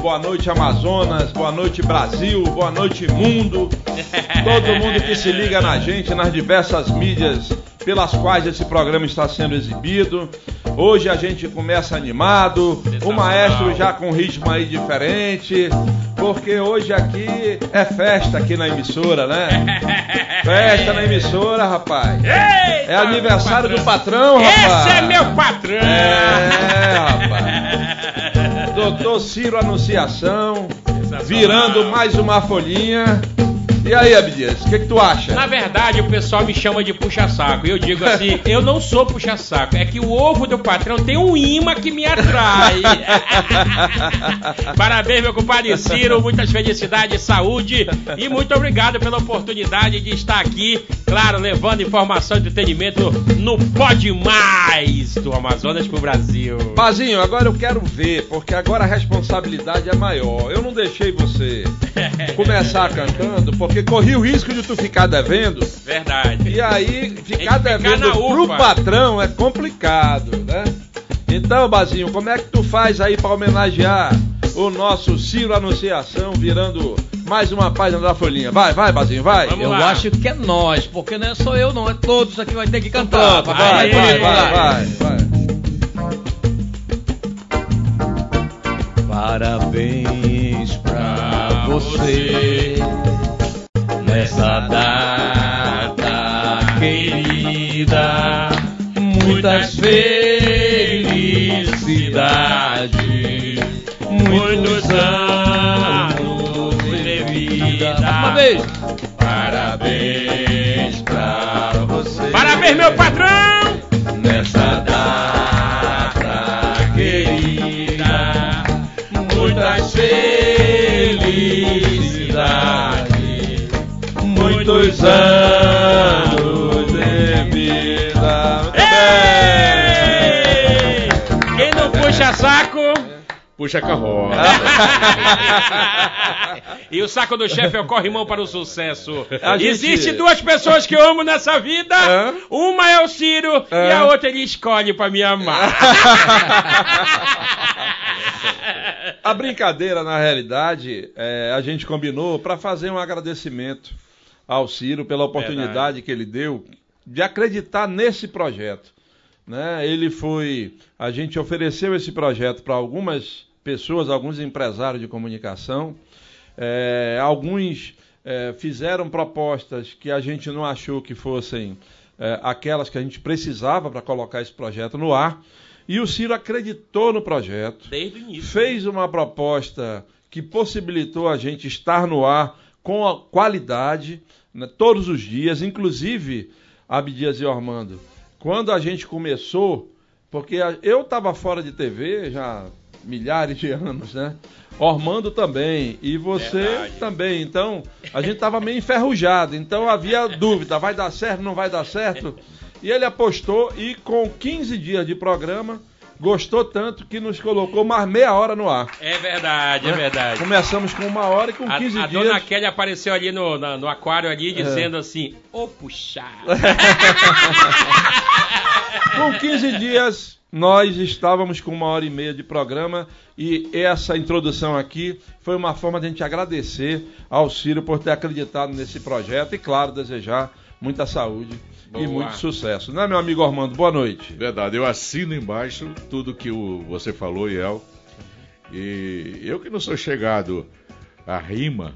boa noite Amazonas, boa noite Brasil, boa noite mundo. Todo mundo que se liga na gente nas diversas mídias pelas quais esse programa está sendo exibido. Hoje a gente começa animado, o maestro já com ritmo aí diferente, porque hoje aqui é festa aqui na emissora, né? Festa na emissora, rapaz. Eita, É aniversário do patrão, rapaz. Esse é meu patrão! É, rapaz. Doutor Ciro Anunciação, virando mais uma folhinha. E aí, Abdias, o que, que tu acha? Na verdade, o pessoal me chama de puxa-saco. E eu digo assim: eu não sou puxa-saco. É que o ovo do patrão tem um imã que me atrai. Parabéns, meu compadre Ciro. Muitas felicidades, saúde. E muito obrigado pela oportunidade de estar aqui, claro, levando informação e entretenimento no Pode Mais do Amazonas pro Brasil. Pazinho, agora eu quero ver, porque agora a responsabilidade é maior. Eu não deixei você começar cantando, porque corri o risco de tu ficar devendo. Verdade. E aí, ficar ficar devendo na pro upa. patrão é complicado, né? Então, Bazinho, como é que tu faz aí pra homenagear o nosso Ciro Anunciação virando mais uma página da folhinha? Vai, vai, Bazinho, vai. Vamos Eu lá. acho que é nós, porque não é só eu não, é todos aqui vai ter que cantar. Pronto, vai, vai, vai, vai. vai, vai. Parabéns pra você nessa data querida. Muitas felicidades, muitos anos de vida. Uma vez. Parabéns pra você. Parabéns, meu patrão! Muitos anos de vida. Ei! Quem não puxa saco? Puxa carroça. e o saco do chefe é o corrimão para o sucesso. Gente- Existem duas pessoas que eu amo nessa vida. Hã? Uma é o Ciro e a outra ele escolhe para me amar. A brincadeira, na realidade, é, a gente combinou para fazer um agradecimento ao Ciro pela oportunidade que ele deu de acreditar nesse projeto. Né? Ele foi. A gente ofereceu esse projeto para algumas pessoas, alguns empresários de comunicação. É, alguns é, fizeram propostas que a gente não achou que fossem é, aquelas que a gente precisava para colocar esse projeto no ar. E o Ciro acreditou no projeto Desde o início. fez uma proposta que possibilitou a gente estar no ar com a qualidade né, todos os dias, inclusive Abdias e Ormando. Quando a gente começou, porque eu estava fora de TV já milhares de anos, né? Ormando também e você Verdade. também. Então a gente estava meio enferrujado. Então havia dúvida: vai dar certo, não vai dar certo? E ele apostou e com 15 dias de programa gostou tanto que nos colocou mais meia hora no ar. É verdade, é verdade. Começamos com uma hora e com A, 15 a dias. dona Kelly apareceu ali no, na- no aquário ali É. dizendo assim: Ô puxar. Com 15 dias, nós estávamos com uma hora e meia de programa e essa introdução aqui foi uma forma de a gente agradecer ao Ciro por ter acreditado nesse projeto e, claro, desejar muita saúde e Boa. muito sucesso. Não é, meu amigo Armando? Boa noite. Verdade, eu assino embaixo tudo que o, você falou, Iel. E eu que não sou chegado à rima,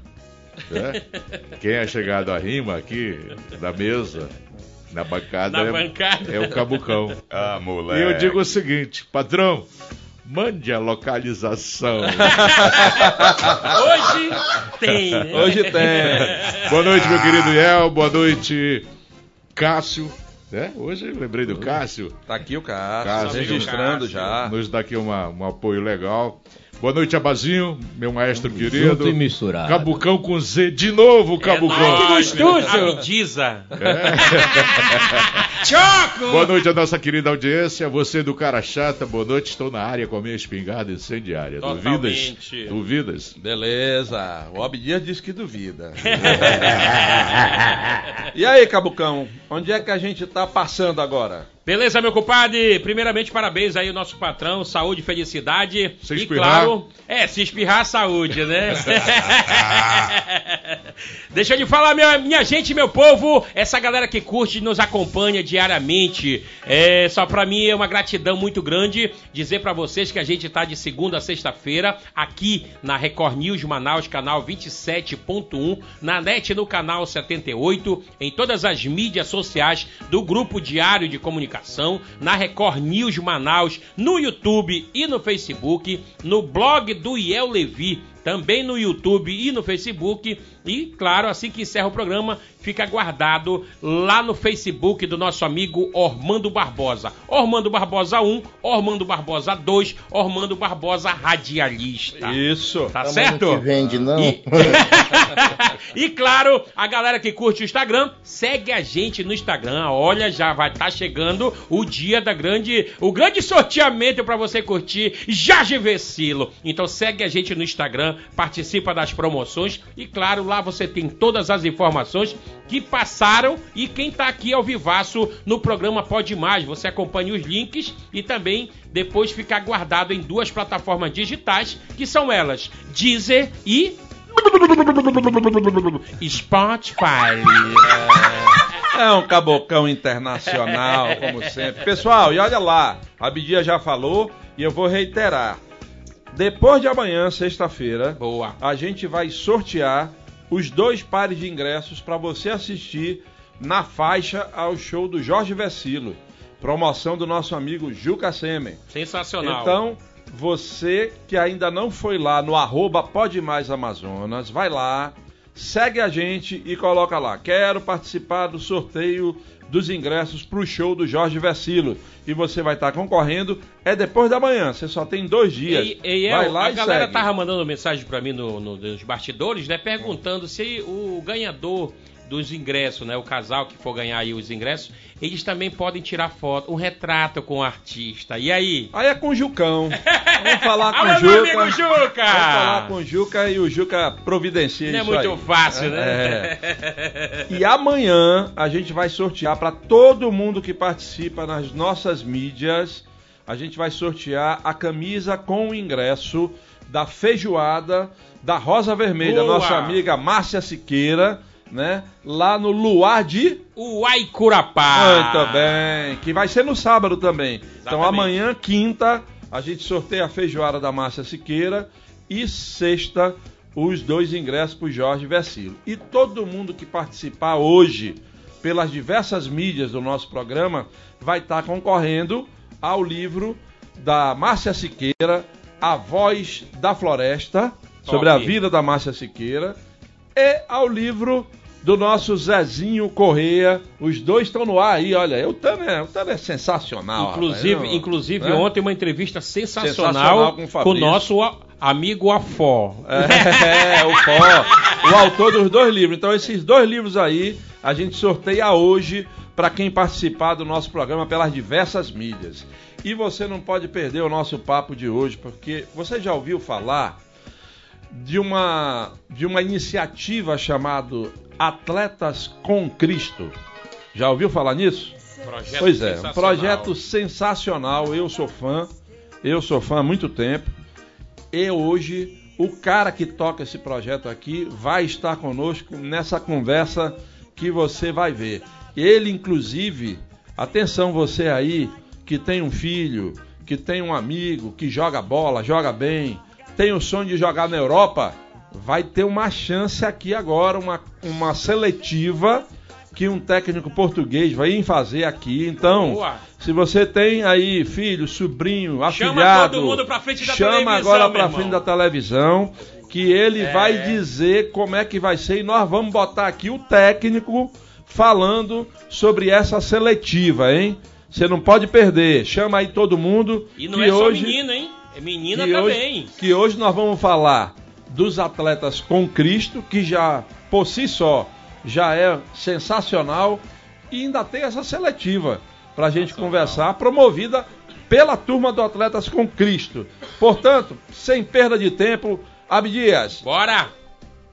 né? Quem é chegado à rima aqui da mesa, na bancada, Na é, bancada. é o Cabucão. Ah, E moleque. eu digo o seguinte, patrão, mande a localização. Hoje tem. né? Hoje tem. Boa noite, meu querido Iel. Boa noite, Cássio. né? Hoje eu lembrei do Cássio. Tá aqui o Cássio, Cássio. registrando Cássio. já. Nos dá aqui uma, um apoio legal. Boa noite, Abazinho, meu maestro querido. Junto e misturado. Cabucão com Z, de novo, Cabucão. É nóis, gostoso. Abdiza. Choco! Boa noite a nossa querida audiência. Você do cara chata, boa noite. Estou na área com a minha espingarda incendiária. Totalmente. Duvidas? Duvidas? Beleza. O Abdias disse que duvida. e aí, Cabucão, onde é que a gente tá passando agora? Beleza, meu compadre? Primeiramente, parabéns aí ao nosso patrão, saúde, felicidade. Se e espirrar. claro, é, se espirrar, saúde, né? Deixa eu te falar, minha, minha gente, meu povo, essa galera que curte e nos acompanha diariamente. É, só pra mim é uma gratidão muito grande dizer pra vocês que a gente tá de segunda a sexta-feira aqui na Record News Manaus, canal 27.1, na net no canal 78, em todas as mídias sociais do Grupo Diário de Comunicação, na Record News Manaus, no YouTube e no Facebook, no blog do Iel Levi, também no YouTube e no Facebook. E, claro, assim que encerra o programa, fica guardado lá no Facebook do nosso amigo Ormando Barbosa. Ormando Barbosa 1, Ormando Barbosa 2, Ormando Barbosa Radialista. Isso. Tá certo? Não vende, não. E... e claro, a galera que curte o Instagram, segue a gente no Instagram. Olha, já vai estar chegando o dia da grande, o grande sorteamento para você curtir Jorge Vecilo. Então segue a gente no Instagram, participa das promoções e claro, lá você tem todas as informações que passaram e quem tá aqui ao vivaço no programa Pode Mais. Você acompanha os links e também depois fica guardado em duas plataformas digitais, que são elas, Deezer e Spotify. É um cabocão internacional, como sempre. Pessoal, e olha lá, a Bidia já falou e eu vou reiterar. Depois de amanhã, sexta-feira, Boa. a gente vai sortear os dois pares de ingressos para você assistir na faixa ao show do Jorge Vecilo. Promoção do nosso amigo Juca Semen. Sensacional. Então, você que ainda não foi lá no arroba Pode Mais Amazonas, vai lá, segue a gente e coloca lá. Quero participar do sorteio dos ingressos para o show do Jorge Vecilo. E você vai estar concorrendo. É depois da manhã, você só tem dois dias. E, e vai El, lá a e galera segue. tava mandando mensagem pra mim no, no- nos bastidores, né? Perguntando se o ganhador dos ingressos, né? O casal que for ganhar aí os ingressos, eles também podem tirar foto, um retrato com o artista. E aí? Aí é com o Jucão. Vamos falar com o meu Juca. amigo Juca! Vamos falar com o Juca e o Juca providencia Não é isso muito aí. fácil, né? É. E amanhã a gente vai sortear para todo mundo que participa nas nossas mídias. A gente vai sortear a camisa com o ingresso da feijoada da Rosa Vermelha, Boa. nossa amiga Márcia Siqueira, né? Lá no Luar de O Aicurapá. muito bem. Que vai ser no sábado também. Então Exatamente. amanhã, quinta, a gente sorteia a feijoada da Márcia Siqueira e sexta os dois ingressos pro Jorge Vecilo. E todo mundo que participar hoje pelas diversas mídias do nosso programa vai estar concorrendo ao livro da Márcia Siqueira, A Voz da Floresta, sobre a Top. vida da Márcia Siqueira, e ao livro do nosso Zezinho Correia. Os dois estão no ar aí, olha. O Tano é, o Tano é sensacional. Inclusive, rapaz, não- inclusive né? ontem uma entrevista sensacional, Sensacional com o com o nosso amigo Afó. É, o Pó, o autor dos dois livros. Então, esses dois livros aí, a gente sorteia hoje para quem participar do nosso programa pelas diversas mídias. E você não pode perder o nosso papo de hoje, porque você já ouviu falar de uma, de uma iniciativa chamada Atletas com Cristo? Já ouviu falar nisso? Projeto Pois é, um projeto sensacional. Eu sou fã, eu sou fã há muito tempo. E hoje, o cara que toca esse projeto aqui vai estar conosco nessa conversa que você vai ver. Ele, inclusive, atenção você aí que tem um filho, que tem um amigo, que joga bola, joga bem, tem o sonho de jogar na Europa, vai ter uma chance aqui agora, uma, uma seletiva que um técnico português vai fazer aqui. Então, Boa. se você tem aí filho, sobrinho, Chama afilhado, todo mundo pra frente da chama agora irmão. frente da televisão, que ele É. vai dizer como é que vai ser e nós vamos botar aqui o técnico falando sobre essa seletiva, hein? Você não pode perder. Chama aí todo mundo. E não que é só hoje, menino, hein? É menina que também. Hoje, que hoje nós vamos falar dos atletas com Cristo, que já por si só já é sensacional e ainda tem essa seletiva para a gente conversar, promovida pela turma do Atletas com Cristo. Portanto, sem perda de tempo, Abdias, Bora!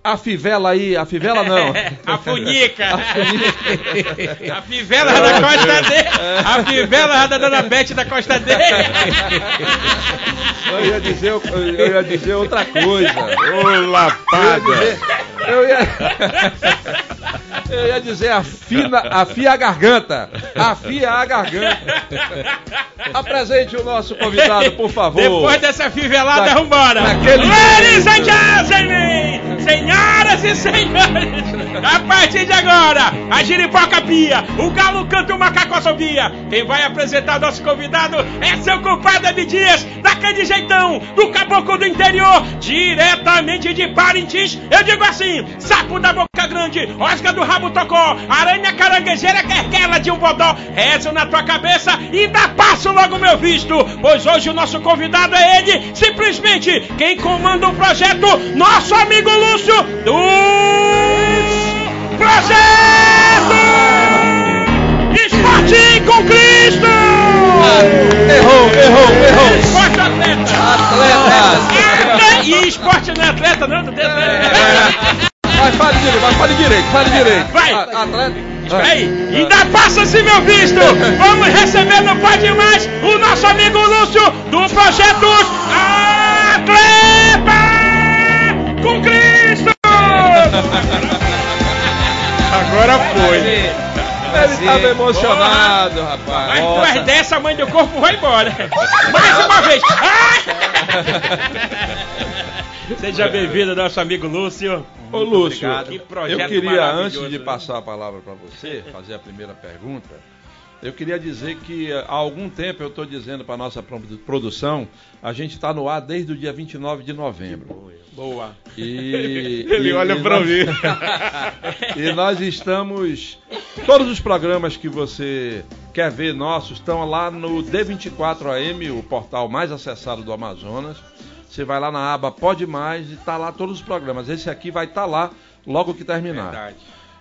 a fivela aí, a fivela não. a funica. a fivela da Costa dele. A fivela da Dona Bete da Costa dele. Eu ia dizer, eu ia dizer outra coisa. Ô, lapada! Eu ia, eu ia dizer afina, afia a garganta. Afia a garganta. Apresente o nosso convidado, por favor. Depois dessa fivelada, Da- vambora. Ladies and gentlemen, senhoras e senhores, a partir de agora, a giripoca pia, o galo canta o macaco assobia. Quem vai apresentar nosso convidado é seu compadre Abdias, da Candijeitão, do Caboclo do Interior, diretamente de Parintins. Eu digo assim, sapo da boca grande, osga do rabo tocó, aranha caranguejeira, querquela de um bodó. Rezo na tua cabeça e dá passo logo meu visto, pois hoje o nosso convidado é ele, simplesmente quem comanda o projeto, nosso amigo Lúcio do Projeto Esporte com Cristo! Errou, errou, errou. Esporte atleta! Atletas. Atleta E esporte não é atleta, não? não tem atleta. Vai, fale direito, vai, fale direito, fale direito. Vai. Atleta. Espera aí, ainda passa-se meu visto! Vamos receber no Pode Mais o nosso amigo Lúcio do Projeto Atleta com Cristo! Agora foi. Ele estava emocionado, rapaz. Mas Nossa. depois dessa, a mãe do corpo vai embora. Mais uma vez! Ah! Seja bem-vindo, nosso amigo Lúcio. Ô Lúcio. Que projeto eu queria, antes de né? passar a palavra para você, fazer a primeira pergunta, eu queria dizer que eh, há algum tempo eu estou dizendo para a nossa produ- produção, a gente está no ar desde o dia 29 de novembro. Boa. E, Ele e- olha nós- mim. E nós estamos. Todos os programas que você quer ver nossos estão lá no D24AM, o portal mais acessado do Amazonas. Você vai lá na aba Pode Mais e tá lá todos os programas. Esse aqui vai estar lá logo que terminar. Verdade.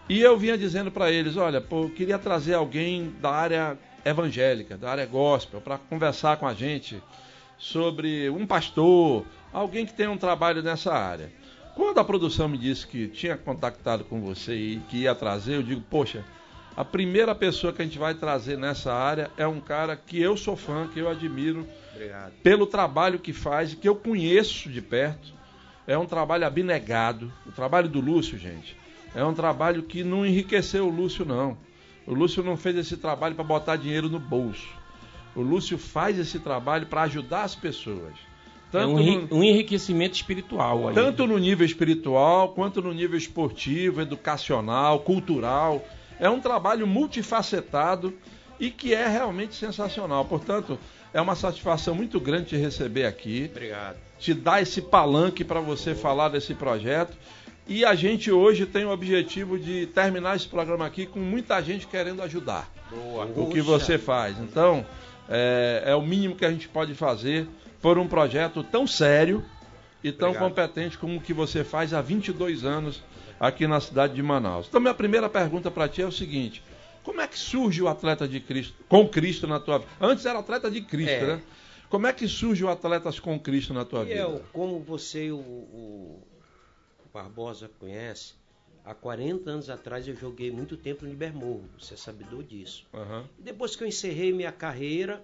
E eu vinha dizendo para eles, olha, pô, eu queria trazer alguém da área evangélica, da área gospel, para conversar com a gente sobre um pastor, alguém que tem um trabalho nessa área. Quando a produção me disse que tinha contactado com você e que ia trazer, eu digo, poxa, a primeira pessoa que a gente vai trazer nessa área é um cara que eu sou fã, que eu admiro Obrigado. pelo trabalho que faz, que eu conheço de perto. É um trabalho abnegado. O trabalho do Lúcio, gente, é um trabalho que não enriqueceu o Lúcio, não. O Lúcio não fez esse trabalho para botar dinheiro no bolso. O Lúcio faz esse trabalho para ajudar as pessoas. É Tanto, um, no, um enriquecimento espiritual aí. tanto no nível espiritual, quanto no nível esportivo, educacional, cultural. É um trabalho multifacetado e que é realmente sensacional. Portanto, é uma satisfação muito grande te receber aqui Obrigado. te dar esse palanque para você falar desse projeto. E a gente hoje tem o objetivo de terminar esse programa aqui com muita gente querendo ajudar Boa. o que você faz. Então, é, é o mínimo que a gente pode fazer por um projeto tão sério e tão Obrigado. competente como o que você faz há 22 anos aqui na cidade de Manaus. Então, minha primeira pergunta para ti é o seguinte: como é que surge o atleta de Cristo, com Cristo na tua vida? Antes era atleta de Cristo, É. né? Como é que surge o Atletas com Cristo na tua E vida? eu, como você e o, o Barbosa conhece, há 40 anos atrás eu joguei muito tempo no Libermorro, você é sabedor disso. E depois que eu encerrei minha carreira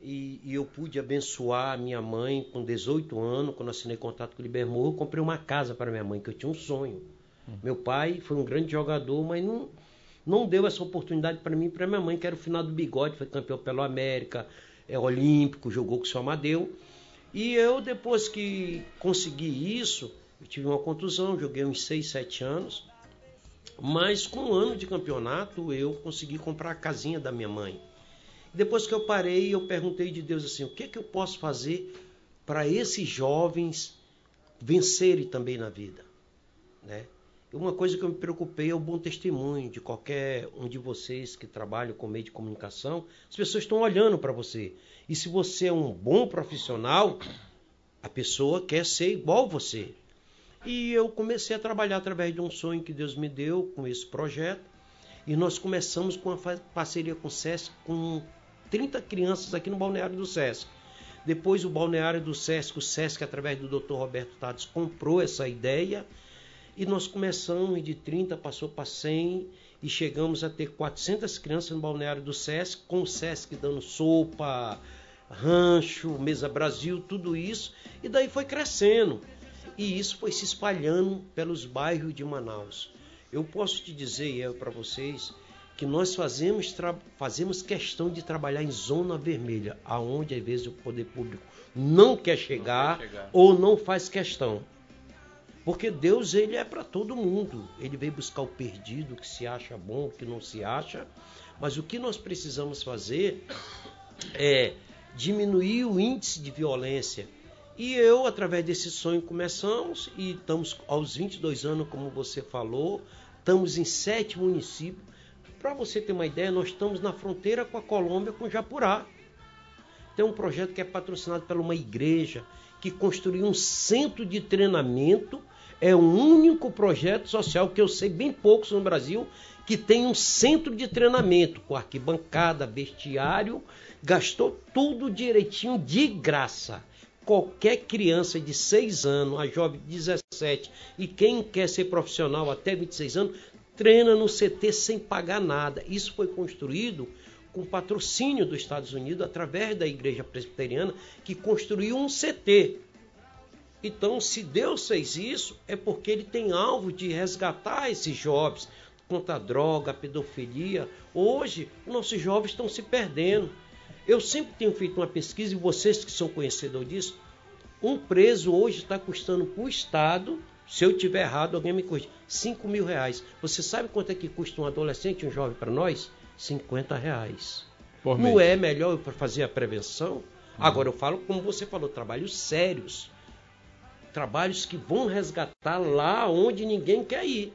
e, e eu pude abençoar a minha mãe com 18 anos, quando assinei contato com o Libermorro, eu comprei uma casa para minha mãe, que eu tinha um sonho. Meu pai foi um grande jogador, mas não, não deu essa oportunidade para mim e para minha mãe, que era o final do bigode, foi campeão pelo América, é olímpico, jogou com o seu Amadeu. E eu, depois que consegui isso, eu tive uma contusão, joguei uns 6, 7 anos. Mas com um ano de campeonato, eu consegui comprar a casinha da minha mãe. Depois que eu parei, eu perguntei de Deus assim: o que, que eu posso fazer para esses jovens vencerem também na vida? Né? Uma coisa que eu me preocupei é o bom testemunho de qualquer um de vocês que trabalham com meio de comunicação. As pessoas estão olhando para você. E se você é um bom profissional, a pessoa quer ser igual você. E eu comecei a trabalhar através de um sonho que Deus me deu com esse projeto. E nós começamos com uma parceria com o SESC, com 30 crianças aqui no balneário do SESC. Depois o balneário do SESC, o SESC, através do Dr. Roberto Tades, comprou essa ideia. E nós começamos de 30, passou para 100 e chegamos a ter 400 crianças no balneário do SESC, com o SESC dando sopa, rancho, Mesa Brasil, tudo isso. E daí foi crescendo. E isso foi se espalhando pelos bairros de Manaus. Eu posso te dizer, para vocês, que nós fazemos, fazemos questão de trabalhar em zona vermelha, aonde às vezes o poder público não quer chegar, não quer chegar. ou não faz questão. Porque Deus ele é para todo mundo. Ele veio buscar o perdido, que se acha bom, o que não se acha. Mas o que nós precisamos fazer é diminuir o índice de violência. E eu, através desse sonho, começamos e estamos aos 22 anos, como você falou, estamos em sete municípios. Para você ter uma ideia, nós estamos na fronteira com a Colômbia, com Japurá. Tem um projeto que é patrocinado por uma igreja que construiu um centro de treinamento. É o único projeto social que eu sei bem poucos no Brasil que tem um centro de treinamento com arquibancada, vestiário, gastou tudo direitinho de graça. Qualquer criança de 6 anos, a jovem de 17 e quem quer ser profissional até 26 anos, treina no CT sem pagar nada. Isso foi construído com patrocínio dos Estados Unidos através da Igreja Presbiteriana que construiu um CT. Então, se Deus fez isso, é porque ele tem alvo de resgatar esses jovens contra a droga, a pedofilia. Hoje, nossos jovens estão se perdendo. Eu sempre tenho feito uma pesquisa, e vocês que são conhecedores disso, um preso hoje está custando para o Estado, se eu tiver errado, alguém me corrige, 5 mil reais. Você sabe quanto é que custa um adolescente, um jovem para nós? 50 reais. Por Não mês. é melhor para fazer a prevenção? Hum. Agora eu falo, como você falou, trabalhos sérios. Trabalhos que vão resgatar lá onde ninguém quer ir.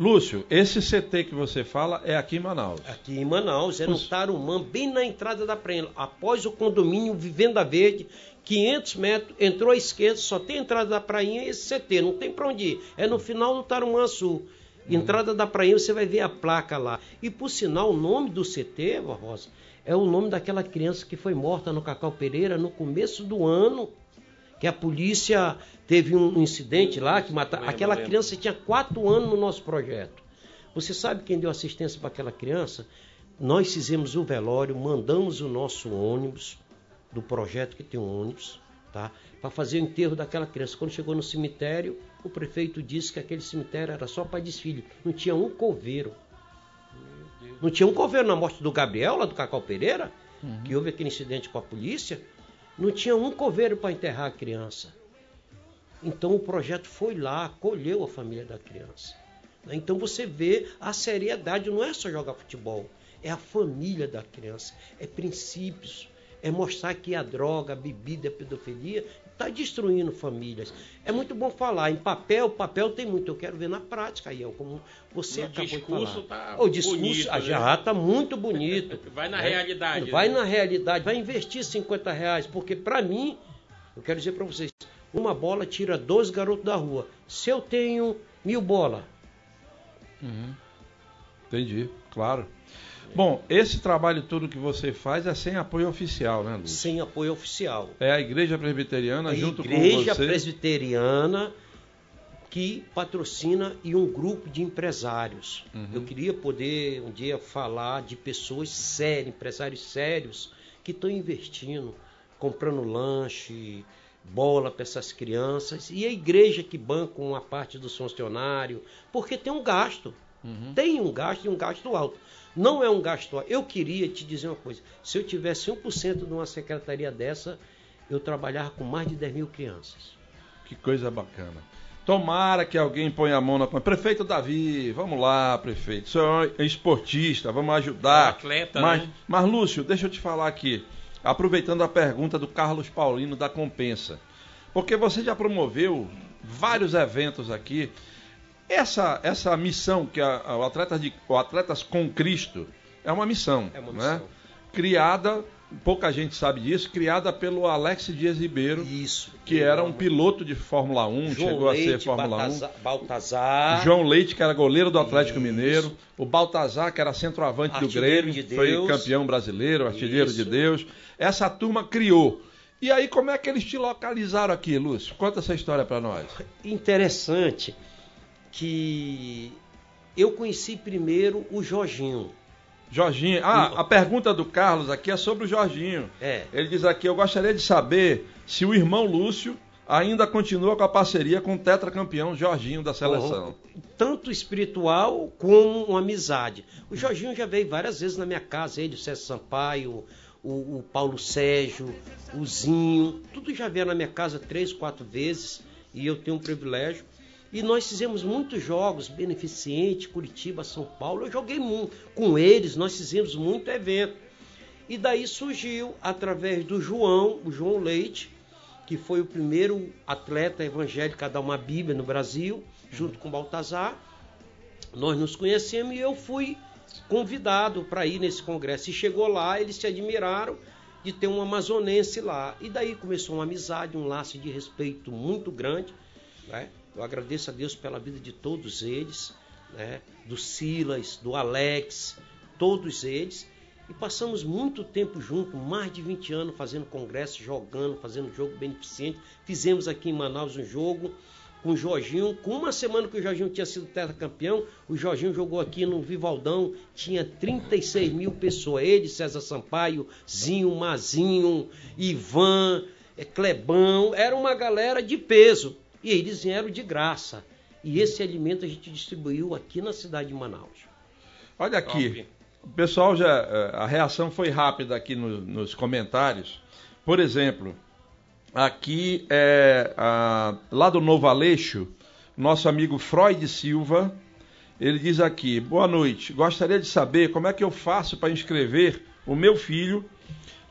Lúcio, esse CT que você fala é aqui em Manaus. Aqui em Manaus, é no Tarumã, bem na entrada da praia. Após o condomínio Vivenda Verde, 500 metros, entrou à esquerda, só tem entrada da prainha e esse CT, não tem para onde ir. É no final do Tarumã Sul. Entrada da prainha, você vai ver a placa lá. E por sinal, o nome do CT, Rosa, é o nome daquela criança que foi morta no Cacau Pereira no começo do ano que a polícia teve um incidente lá que mataram. Aquela criança tinha quatro anos no nosso projeto. Você sabe quem deu assistência para aquela criança? Nós fizemos o velório, mandamos o nosso ônibus, do projeto que tem um ônibus, tá? Para fazer o enterro daquela criança. Quando chegou no cemitério, o prefeito disse que aquele cemitério era só para desfile. Não tinha um coveiro. Não tinha um coveiro na morte do Gabriel, lá do Cacau Pereira, uhum. que houve aquele incidente com a polícia. Não tinha um coveiro para enterrar a criança. Então o projeto foi lá, acolheu a família da criança. Então você vê a seriedade, não é só jogar futebol, é a família da criança, é princípios, é mostrar que a droga, a bebida, a pedofilia está destruindo famílias. É muito bom falar em papel, papel tem muito, eu quero ver na prática, aí, como você o acabou de falar. Tá o discurso bonito, né? já está muito bonito. vai na né? realidade. Vai né? na realidade, vai investir 50 reais, porque para mim, eu quero dizer para vocês, uma bola tira 12 garotos da rua. Se eu tenho mil bolas. Uhum. Entendi, claro. Bom, esse trabalho todo que você faz é sem apoio oficial, né, Lúcio? Sem apoio oficial. É a Igreja Presbiteriana a junto Igreja com você. Igreja Presbiteriana que patrocina e um grupo de empresários. Uhum. Eu queria poder um dia falar de pessoas sérias, empresários sérios que estão investindo, comprando lanche, bola para essas crianças e a igreja que banca uma parte dos funcionários, porque tem um gasto. Uhum. Tem um gasto e um gasto alto. Não é um gasto. Eu queria te dizer uma coisa: se eu tivesse 1% de uma secretaria dessa, eu trabalhava com mais de 10 mil crianças. Que coisa bacana. Tomara que alguém ponha a mão na. Prefeito Davi, vamos lá, prefeito. O senhor é esportista, vamos ajudar. É atleta, mas, né? mas, Lúcio, deixa eu te falar aqui. Aproveitando a pergunta do Carlos Paulino da Compensa. Porque você já promoveu vários eventos aqui essa, essa missão que a, a, o, Atletas de, o Atletas com Cristo é uma missão, é uma né? missão. Né? criada, pouca gente sabe disso, criada pelo Alex Dias Ribeiro, Isso, que era um piloto de Fórmula 1, João chegou Leite, a ser Fórmula Baltazar, 1. Baltazar. João Leite, que era goleiro do Atlético Isso. Mineiro. O Baltazar, que era centroavante artilheiro do Grêmio, de foi campeão brasileiro, artilheiro Isso. de Deus. Essa turma criou. E aí, como é que eles te localizaram aqui, Lúcio? Conta essa história para nós. Interessante. Que eu conheci primeiro o Jorginho. Jorginho, ah, a pergunta do Carlos aqui é sobre o Jorginho. É. Ele diz aqui: eu gostaria de saber se o irmão Lúcio ainda continua com a parceria com o tetracampeão Jorginho da seleção. Tanto espiritual como uma amizade. O Jorginho já veio várias vezes na minha casa, ele, o César Sampaio, o, o Paulo Sérgio, o Zinho, tudo já veio na minha casa três, quatro vezes e eu tenho um privilégio. E nós fizemos muitos jogos beneficentes, Curitiba, São Paulo. Eu joguei muito com eles, nós fizemos muito evento. E daí surgiu, através do João, o João Leite, que foi o primeiro atleta evangélico a dar uma Bíblia no Brasil, junto com Baltazar. Nós nos conhecemos e eu fui convidado para ir nesse congresso. E chegou lá, eles se admiraram de ter um amazonense lá. E daí começou uma amizade, um laço de respeito muito grande. Né? Eu agradeço a Deus pela vida de todos eles, né? do Silas, do Alex, todos eles. E passamos muito tempo junto, mais de 20 anos, fazendo congresso, jogando, fazendo jogo beneficente. Fizemos aqui em Manaus um jogo com o Jorginho. Com uma semana que o Jorginho tinha sido tetracampeão, o Jorginho jogou aqui no Vivaldão, tinha 36 mil pessoas. Ele, César Sampaio, Zinho, Mazinho, Ivan, eh, Clebão, era uma galera de peso. E eles vieram de graça. E esse alimento a gente distribuiu aqui na cidade de Manaus. Olha aqui, Top. o pessoal já. Eh, a reação foi rápida aqui no, nos comentários. Por exemplo, aqui é a, lá do Novo Aleixo, nosso amigo Freud Silva. Ele diz aqui: Boa noite, gostaria de saber como é que eu faço para inscrever o meu filho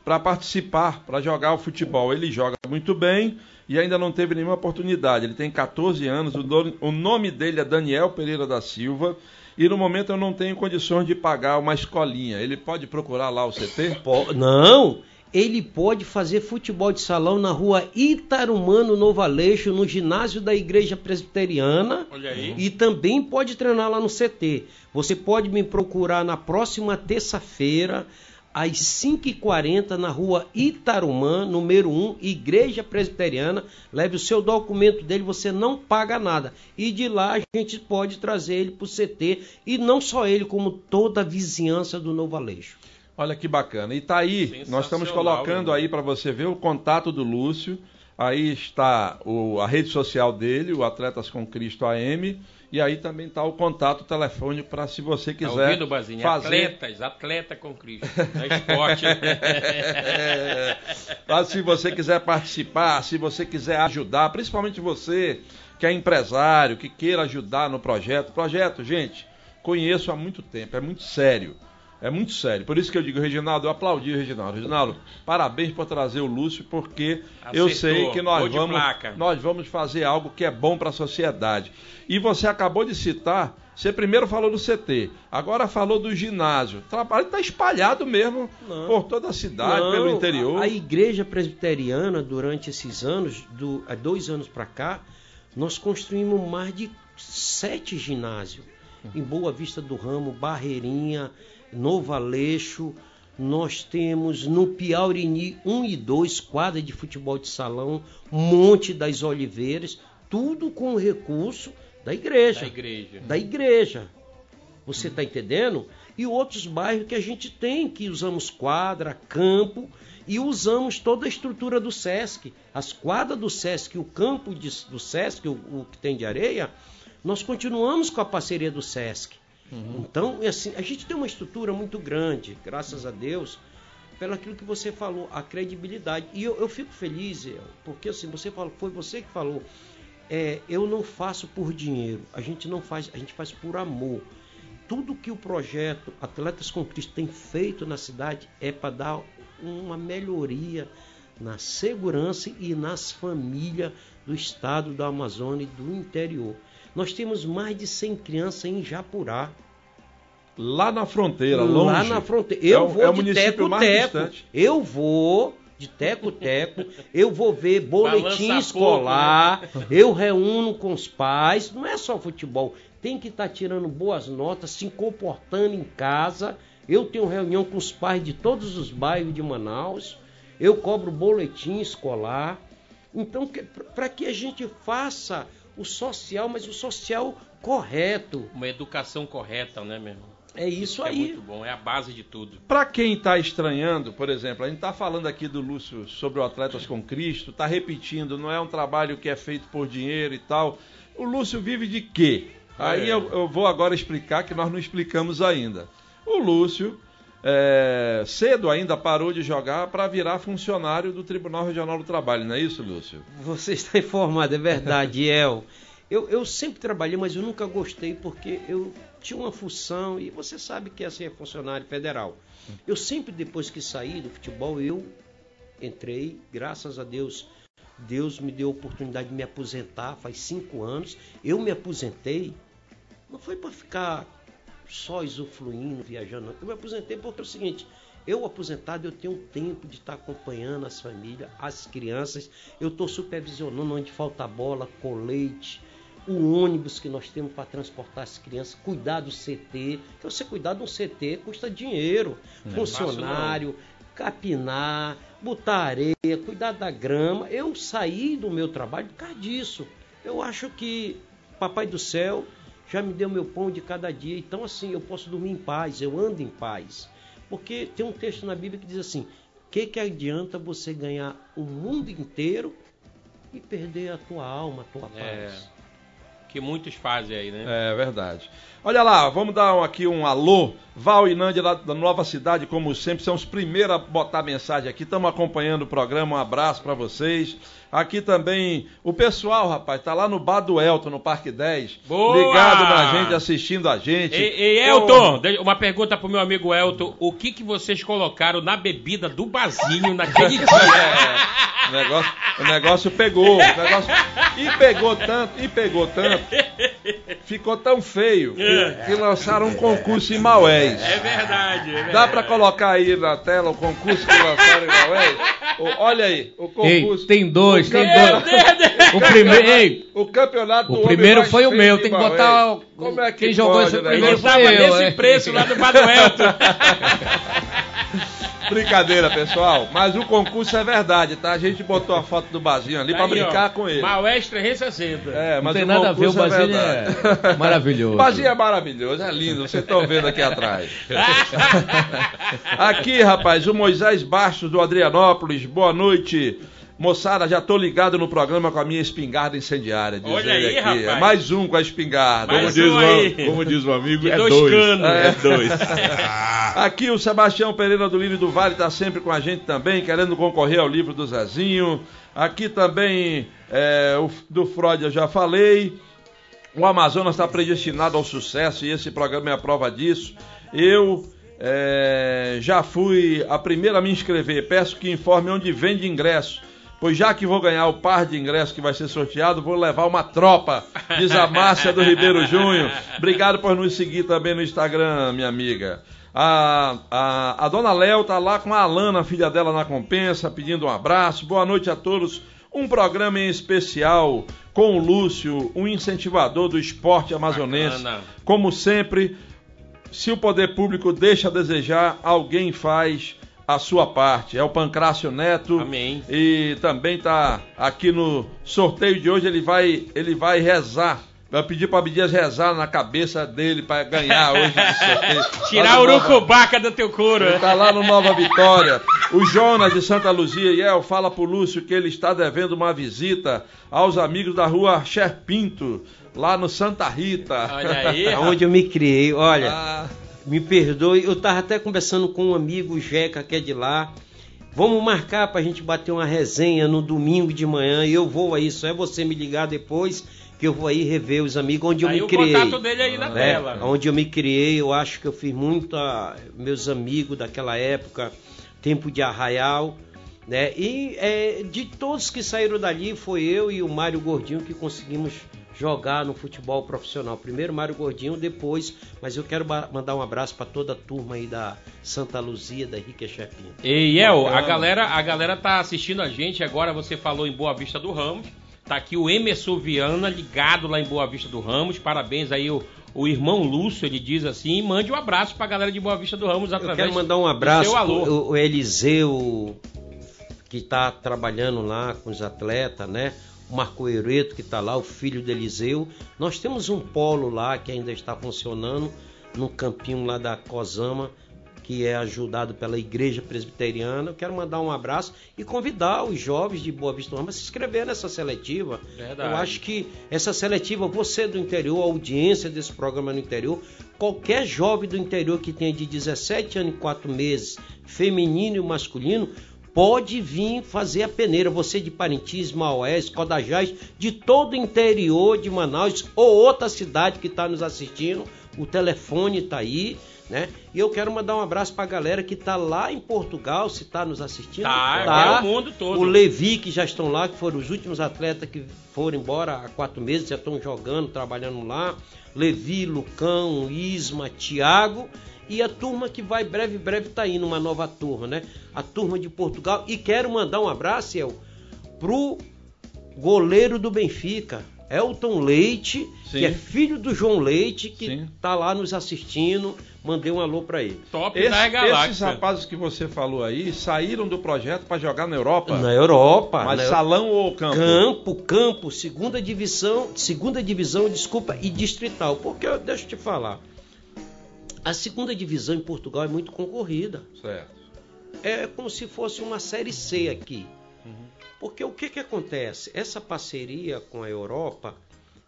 para participar, para jogar o futebol. Ele joga muito bem e ainda não teve nenhuma oportunidade. Ele tem 14 anos, o nome dele é Daniel Pereira da Silva. E no momento eu não tenho condições de pagar uma escolinha. Ele pode procurar lá o CT? Não, ele pode fazer futebol de salão na rua Itarumano Novo Aleixo, no ginásio da Igreja Presbiteriana. Olha aí. E também pode treinar lá no CT. Você pode me procurar na próxima terça-feira, às 5h40 na rua Itarumã, número 1, Igreja Presbiteriana. Leve o seu documento dele, você não paga nada. E de lá a gente pode trazer ele para o CT, e não só ele, como toda a vizinhança do Novo Aleixo. Olha que bacana. E tá aí, nós estamos colocando né? aí para você ver o contato do Lúcio. Aí está o, a rede social dele, o Atletas com Cristo AM. E aí também está o contato telefônico para se você tá quiser tá ouvindo, Bazinha? fazer... Atletas, atleta com Cristo, é esporte. para se você quiser participar, se você quiser ajudar, principalmente você que é empresário, que queira ajudar no projeto. Projeto, gente, conheço há muito tempo, é muito sério. É muito sério. Por isso que eu digo, Reginaldo, eu aplaudi o Reginaldo. Reginaldo, parabéns por trazer o Lúcio, porque Acertou. eu sei que nós vamos, nós vamos fazer algo que é bom para a sociedade. E você acabou de citar, você primeiro falou do CT, agora falou do ginásio. O trabalho está espalhado mesmo Não. por toda a cidade, Não. pelo interior. A, a, igreja presbiteriana, durante esses anos, do, há dois anos para cá, nós construímos mais de sete ginásios. Em Boa Vista do Ramo, Barreirinha, Novo Aleixo, nós temos no Piaurini 1 e 2, quadra de futebol de salão, Monte das Oliveiras, tudo com recurso da igreja. Da igreja. Da igreja. Você está entendendo? E outros bairros que a gente tem, que usamos quadra, campo e usamos toda a estrutura do SESC. As quadras do SESC, o campo de, do SESC, o, o que tem de areia, nós continuamos com a parceria do SESC. Uhum. Então, assim, a gente tem uma estrutura muito grande, graças a Deus, pelo aquilo que você falou, a credibilidade. E eu, eu fico feliz, porque assim, você falou, foi você que falou, é, eu não faço por dinheiro, a gente não faz, a gente faz por amor. Tudo que o projeto Atletas com Cristo tem feito na cidade é para dar uma melhoria na segurança e nas famílias do estado da Amazônia e do interior. Nós temos mais de 100 crianças em Japurá. Lá na fronteira, longe. Lá na fronteira. Eu é, vou é de teco-teco. Eu vou de teco-teco. eu vou ver boletim escolar. Pouco, né? Eu reúno com os pais. Não é só futebol. Tem que estar tá tirando boas notas, se comportando em casa. Eu tenho reunião com os pais de todos os bairros de Manaus. Eu cobro boletim escolar. Então, para que a gente faça o social, mas o social correto. Uma educação correta, né, meu irmão? É isso É aí. muito bom, é a base de tudo. Para quem está estranhando, por exemplo, a gente está falando aqui do Lúcio sobre o Atletas com Cristo, está repetindo, não é um trabalho que é feito por dinheiro e tal. O Lúcio vive de quê? Aí É. eu, eu vou agora explicar que nós não explicamos ainda. O Lúcio, é, cedo ainda parou de jogar para virar funcionário do Tribunal Regional do Trabalho, não é isso, Lúcio? Você está informado, é verdade, El. Eu, eu sempre trabalhei, mas eu nunca gostei porque eu tinha uma função e você sabe que assim é funcionário federal. Eu sempre, depois que saí do futebol, eu entrei, graças a Deus, Deus me deu a oportunidade de me aposentar faz cinco anos. Eu me aposentei, não foi para ficar só usufruindo, viajando, não. Eu me aposentei porque é o seguinte, eu aposentado, eu tenho tempo de estar acompanhando as famílias, as crianças, eu estou supervisionando onde falta bola, colete, o ônibus que nós temos para transportar as crianças, cuidar do CT, que você cuidar de um CT custa dinheiro, funcionário, capinar, botar areia, cuidar da grama. Eu saí do meu trabalho por causa disso. Eu acho que Papai do Céu já me deu meu pão de cada dia, então assim eu posso dormir em paz, eu ando em paz. Porque tem um texto na Bíblia que diz assim: que que adianta você ganhar o mundo inteiro e perder a tua alma, a tua É. Que muitos fazem aí, né? É verdade. Olha lá, vamos dar um- aqui um alô. Val e Nandi lá da Nova Cidade, como sempre, são os primeiros a botar mensagem aqui. Estamos acompanhando o programa. Um abraço para vocês. Aqui também o pessoal, rapaz, tá lá no Bar do Elton, no Parque 10. Boa! Ligado na gente, assistindo a gente. Ei, ei, Elton, uma pergunta pro meu amigo Elton. O que que vocês colocaram na bebida do Bazinho naquele dia? É, o, negócio, o negócio pegou. O negócio, e pegou tanto, e pegou tanto. Ficou tão feio que, que lançaram um concurso em Maués. É verdade, é verdade. Dá pra colocar aí na tela o concurso que lançaram em Maués? O- Olha aí, o Ei, concurso. tem dois, o tem dois. O primeiro, ei, O campeonato do o primeiro foi o meu, tem que botar o- Como é que quem jogou pode, esse né? primeiro tava eu, nesse é. preço lá do Elton. Brincadeira, pessoal. Mas o concurso é verdade, tá? A gente botou a foto do Bazinho ali pra Aí, brincar ó, com ele. Maués 360. É, Não mas tem o nada a ver, o concurso Basílio verdade. é maravilhoso. O Basílio é maravilhoso, é lindo, vocês estão vendo aqui atrás. Aqui, rapaz, o Moisés Bastos do Adrianópolis, boa noite. Moçada, já tô ligado no programa com a minha espingarda incendiária. diz Olha ele aí, aqui. É rapaz. mais um com a espingarda. Como diz, um o, como diz amigo, é dois dois. canos. É dois. Aqui o Sebastião Pereira do Lírio do Vale está sempre com a gente também, querendo concorrer ao livro do Zezinho. Aqui também é, o do Freud eu já falei. O Amazonas está predestinado ao sucesso e esse programa é a prova disso. Eu é, já fui a primeira a me inscrever. Peço que informe onde vende ingresso. Pois já que vou ganhar o par de ingressos que vai ser sorteado, vou levar uma tropa. Diz a Márcia do Ribeiro Júnior. Obrigado por nos seguir também no Instagram, minha amiga. A, a, a dona Léo tá lá com a Alana, filha dela, na compensa, pedindo um abraço. Boa noite a todos. Um programa em especial com o Lúcio, um incentivador do esporte amazonense. Bacana. Como sempre, se o poder público deixa a desejar, alguém faz a sua parte. É o Pancrácio Neto. Amém. E também tá aqui no sorteio de hoje, ele vai, ele vai rezar. Vai pedir para Abdias rezar na cabeça dele para ganhar hoje. Tirar o urucubaca do teu couro. ele tá lá no Nova Vitória. O Jonas de Santa Luzia, Iel, fala pro Lúcio que ele está devendo uma visita aos amigos da rua Pinto, lá no Santa Rita. Olha aí. Onde eu me criei, olha. Ah, Me perdoe, eu tava até conversando com um amigo, o Jeca, que é de lá. Vamos marcar pra gente bater uma resenha no domingo de manhã. E eu vou aí, só é você me ligar depois que eu vou aí rever os amigos onde eu Aí me o criei. contato dele aí na né? tela. Onde eu me criei, eu acho que eu fiz muito a meus amigos daquela época, tempo de arraial, né? E é, de todos que saíram dali, foi eu e o Mário Gordinho que conseguimos jogar no futebol profissional. Primeiro Mário Gordinho, depois, mas eu quero mandar um abraço para toda a turma aí da Santa Luzia, da Henrique Chepinho. Ei, El, a galera, a galera tá assistindo a gente agora. Você falou em Boa Vista do Ramos. Tá aqui o Emerson Viana ligado lá em Boa Vista do Ramos. Parabéns aí o, o irmão Lúcio, ele diz assim. Mande um abraço pra galera de Boa Vista do Ramos Eu através quero mandar um do abraço seu alô. pro o, o Eliseu, que está trabalhando lá com os atletas, né? Marco Eureto, que está lá, o filho de Eliseu. Nós temos um polo lá que ainda está funcionando, no campinho lá da Cosama, que é ajudado pela Igreja Presbiteriana. Eu quero mandar um abraço e convidar os jovens de Boa Vista a se inscrever nessa seletiva. Verdade. Eu acho que essa seletiva, você do interior, a audiência desse programa no interior, qualquer jovem do interior que tenha de 17 anos e 4 meses, feminino e masculino, pode vir fazer a peneira. Você de Parintins, Maués, Codajás, de todo o interior de Manaus ou outra cidade que está nos assistindo, o telefone está aí. Né? E eu quero mandar um abraço para a galera que está lá em Portugal, se está nos assistindo. Tá, tá. é o mundo todo. O Levi, que já estão lá, que foram os últimos atletas que foram embora há quatro meses, já estão jogando, trabalhando lá. Levi, Lucão, Isma, Tiago e a turma que vai breve, breve tá indo, uma nova turma, né? A turma de Portugal. E quero mandar um abraço, El, pro goleiro do Benfica, Elton Leite, Sim. que é filho do João Leite, que Sim. tá lá nos assistindo. Mandei um alô para ele. Top Esse- da esses galáxia. rapazes que você falou aí saíram do projeto para jogar na Europa. Na Europa, Mas na salão ou campo? Campo, campo, segunda divisão, segunda divisão, desculpa, e distrital. Porque eu- deixa eu te falar. A segunda divisão em Portugal é muito concorrida. Certo. É como se fosse uma série C aqui. Uhum. Porque o que que acontece? Essa parceria com a Europa,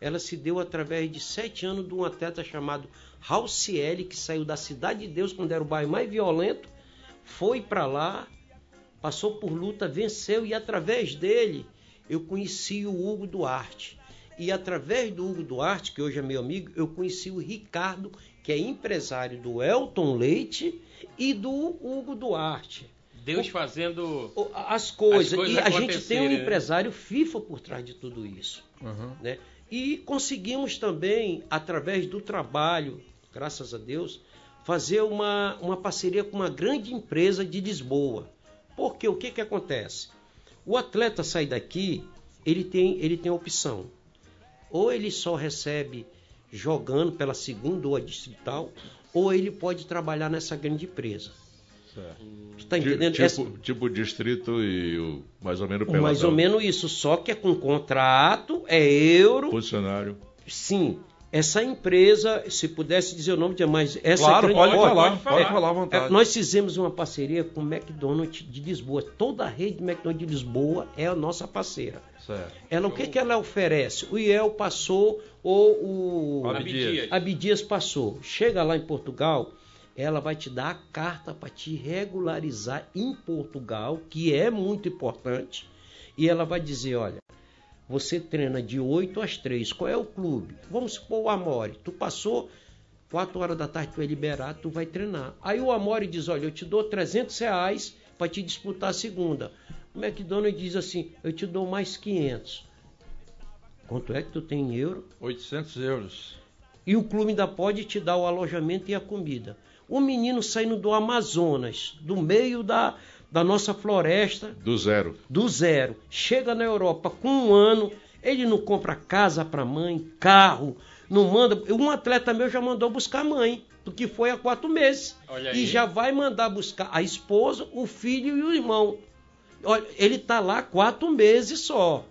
ela se deu através de sete anos de um atleta chamado Raucielli, que saiu da Cidade de Deus, quando era o bairro mais violento, foi para lá, passou por luta, venceu, e através dele eu conheci o Hugo Duarte. E através do Hugo Duarte, que hoje é meu amigo, eu conheci o Ricardo, que é empresário do Elton Leite e do Hugo Duarte. Deus fazendo. O- As coisas. As coisas e a gente tem um né? empresário FIFA por trás de tudo isso. Uhum. Né? E conseguimos também, através do trabalho, graças a Deus, fazer uma, uma parceria com uma grande empresa de Lisboa. Porque o que, que acontece? O atleta sai daqui, ele tem, ele tem opção. Ou ele só recebe jogando pela segunda ou a distrital, ou ele pode trabalhar nessa grande empresa. Certo. Está Ti- entendendo? Tipo, Essa- tipo distrito e o, mais ou menos o mais peladão. ou menos isso, só que é com contrato, é euro. Funcionário. Sim, essa empresa, se pudesse dizer o nome de mais, essa Claro, grande- pode falar, pode pode falar. falar à é, vontade. nós fizemos uma parceria com o McDonald's de Lisboa. Toda a rede McDonald's de Lisboa é a nossa parceira. Certo. Ela, o que, que ela oferece? O IEL passou ou o Abdias. Abdias passou. Chega lá em Portugal, ela vai te dar a carta para te regularizar em Portugal, que é muito importante. E ela vai dizer, olha, você treina de 8 às 3. Qual é o clube? Vamos supor o Amore. Tu passou 4 horas da tarde, tu é liberado, tu vai treinar. Aí o Amore diz, olha, eu te dou 300 reais para te disputar a segunda. O McDonald's diz assim, eu te dou mais 500. Quanto é que tu tem em euro? 800 euros. E o clube ainda pode te dar o alojamento e a comida. O menino saindo do Amazonas, do meio da, da nossa floresta, Do zero. do zero, chega na Europa com um ano, ele não compra casa para mãe, carro, não manda. Um atleta meu já mandou buscar a mãe, do que foi há quatro meses. Olha E aí. já vai mandar buscar a esposa, o filho e o irmão. Olha, ele está lá quatro meses só.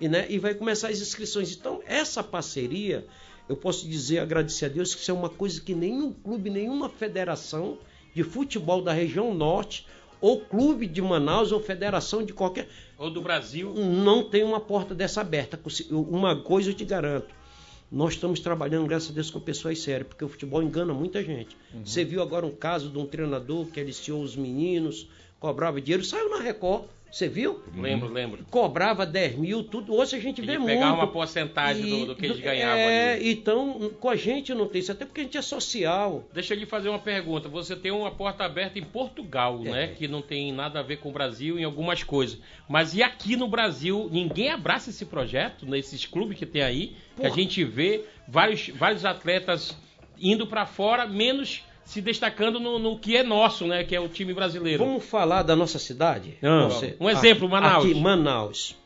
E, né, e vai começar as inscrições. Então, essa parceria, eu posso dizer, agradecer a Deus, que isso é uma coisa que nenhum clube, nenhuma federação de futebol da região norte, ou clube de Manaus, ou federação de qualquer. Ou do Brasil. Não tem uma porta dessa aberta. Uma coisa eu te garanto. Nós estamos trabalhando, graças a Deus, com pessoas sérias, porque o futebol engana muita gente. Você viu agora um caso de um treinador que aliciou os meninos, cobrava dinheiro, saiu na Record. Você viu? Lembro, lembro. cobrava 10 mil, tudo. Hoje a gente vê muito. pegava uma porcentagem do, do que eles ganhavam É, ali. então, com a gente não tem isso, até porque a gente é social. Deixa eu lhe fazer uma pergunta. Você tem uma porta aberta em Portugal, É. né? Que não tem nada a ver com o Brasil em algumas coisas. Mas e aqui no Brasil, ninguém abraça esse projeto, nesses clubes que tem aí, que a Porra. gente vê vários, vários atletas indo pra fora, menos se destacando no, no que é nosso, né? Que é o time brasileiro. Vamos falar da nossa cidade? Ah, Você- um exemplo, aqui- Manaus. Aqui, Manaus.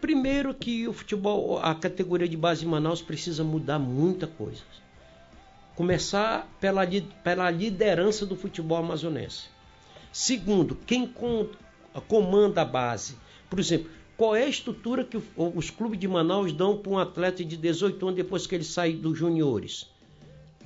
Primeiro que o futebol, a categoria de base de Manaus precisa mudar muita coisa. Começar pela, pela liderança do futebol amazonense. Segundo, quem com- comanda a base. Por exemplo, Qual é a estrutura que os clubes de Manaus dão para um atleta de 18 anos depois que ele sai dos juniores?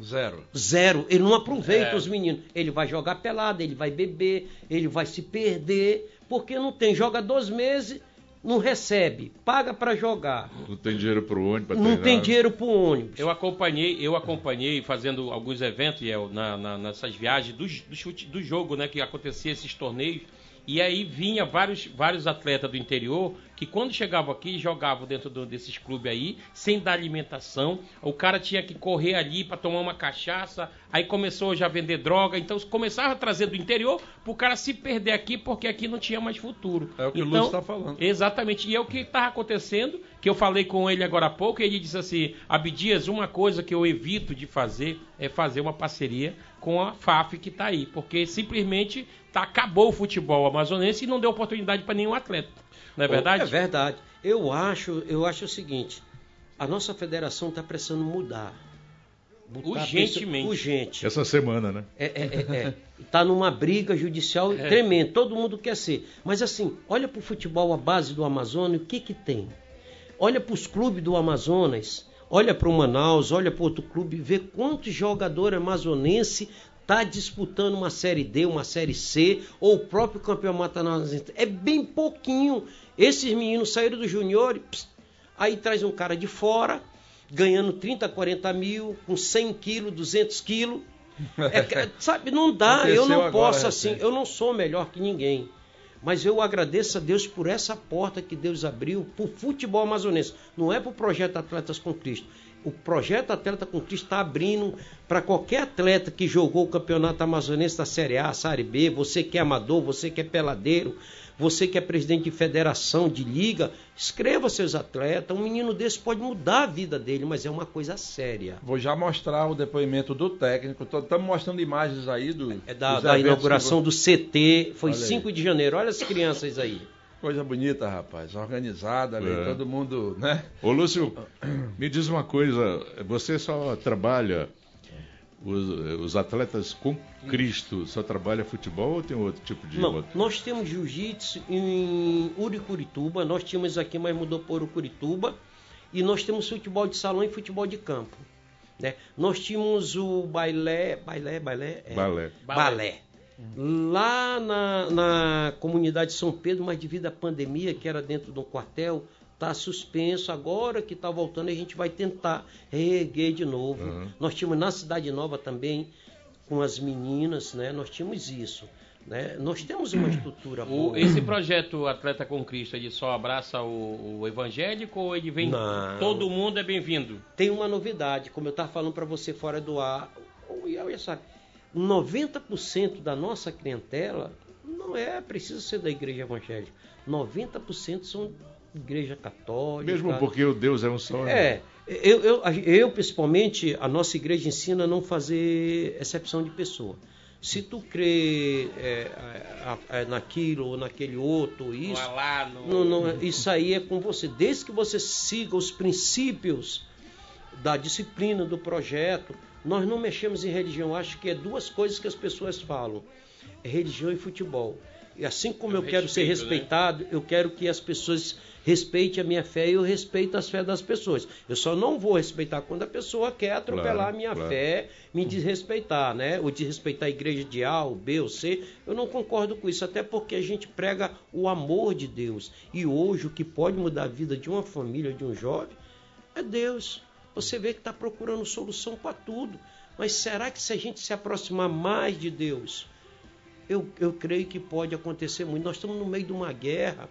Zero. Zero. Ele não aproveita É. os meninos. Ele vai jogar pelada, ele vai beber, ele vai se perder, porque não tem. Joga dois meses, não recebe, paga para jogar. Não tem dinheiro pro ônibus pra Não tem dinheiro pro ônibus. Eu acompanhei, eu acompanhei fazendo alguns eventos Iel, na, na- nessas viagens do, do, chute- do jogo, né, que acontecia esses torneios. E aí vinha vários, vários atletas do interior que quando chegavam aqui jogavam dentro do- desses clubes aí, sem dar alimentação. O cara tinha que correr ali para tomar uma cachaça, aí começou já a vender droga, então começava a trazer do interior pro cara se perder aqui porque aqui não tinha mais futuro. É o que o então, Lúcio tá falando. Exatamente. E é o que estava acontecendo, que eu falei com ele agora há pouco, e ele disse assim, Abdias, uma coisa que eu evito de fazer é fazer uma parceria com a FAF que está aí, porque simplesmente tá, acabou o futebol amazonense e não deu oportunidade para nenhum atleta. Não é verdade? É verdade. Eu acho, eu acho o seguinte: a nossa federação está precisando mudar. Urgentemente. Urgente. Essa semana, né? É, é, é, é. Tá numa briga judicial É. tremenda, todo mundo quer ser. Mas assim, olha pro futebol a base do Amazonas, o que que tem? Olha pros clubes do Amazonas, olha pro Manaus, olha pro outro clube, vê quantos jogador amazonense tá disputando uma série D, uma série C, ou o próprio campeonato amazonense. É bem pouquinho. Esses meninos saíram do junior, pss, aí traz um cara de fora, ganhando 30, 40 mil, com 100 quilos, 200 quilos. É sabe, não dá, eu não posso assim, sim. eu não sou melhor que ninguém. Mas eu agradeço a Deus por essa porta que Deus abriu para o futebol amazonense. Não é para o projeto Atletas com Cristo. O projeto Atleta com Cristo está abrindo para qualquer atleta que jogou o campeonato amazonense da Série A, Série B, você que é amador, você que é peladeiro, você que é presidente de federação, de liga, escreva seus atletas. Um menino desse pode mudar a vida dele, mas é uma coisa séria. Vou já mostrar o depoimento do técnico. Estamos mostrando imagens aí do, É da, da inauguração do CT, foi Olha aí. 5 de janeiro. Olha as crianças aí. Coisa bonita, rapaz. Organizada ali, É. todo mundo, né? Ô Lúcio, me diz uma coisa, você só trabalha os, os atletas com Cristo, só trabalha futebol ou tem outro tipo de Não, outro? nós temos jiu-jitsu em Uricurituba, nós tínhamos aqui, mas mudou para Uricurituba, e nós temos futebol de salão e futebol de campo. Né? Nós tínhamos o bailé, bailé, bailé, é, Balé. balé. Lá na, na comunidade de São Pedro, mas devido à pandemia, que era dentro de um quartel, está suspenso. Agora que está voltando, a gente vai tentar reerguer de novo. Uhum. Nós tínhamos na Cidade Nova também, com as meninas, né? Nós tínhamos isso. Né? Nós temos uma estrutura O- boa. esse projeto Atleta com Cristo, ele só abraça o, o evangélico ou ele vem. Não. Todo mundo é bem-vindo? Tem uma novidade, como eu estava falando para você fora do ar. O Iau já sabe. 90% da nossa clientela não é precisa ser da igreja evangélica. 90% são igreja católica. Mesmo porque o Deus é um só. né? É, eu, eu, eu principalmente, a nossa igreja ensina a não fazer exceção de pessoa. Se tu crê é, a- naquilo ou naquele outro, isso, No Alá, no- não, não, isso aí é com você. Desde que você siga os princípios da disciplina do projeto, nós não mexemos em religião. Acho que é duas coisas que as pessoas falam: é religião e futebol. E assim como eu, Eu quero ser né? respeitado, eu quero que as pessoas respeitem a minha fé e eu respeito as fés das pessoas. Eu só não vou respeitar quando a pessoa quer atropelar Claro, a minha claro. fé, me desrespeitar, né? Ou desrespeitar a igreja de A, ou B, ou C. Eu não concordo com isso, até porque a gente prega o amor de Deus. E hoje o que pode mudar a vida de uma família, de um jovem, é Deus. Você vê que está procurando solução para tudo. Mas será que se a gente se aproximar mais de Deus, eu, eu creio que pode acontecer muito. Nós estamos no meio de uma guerra.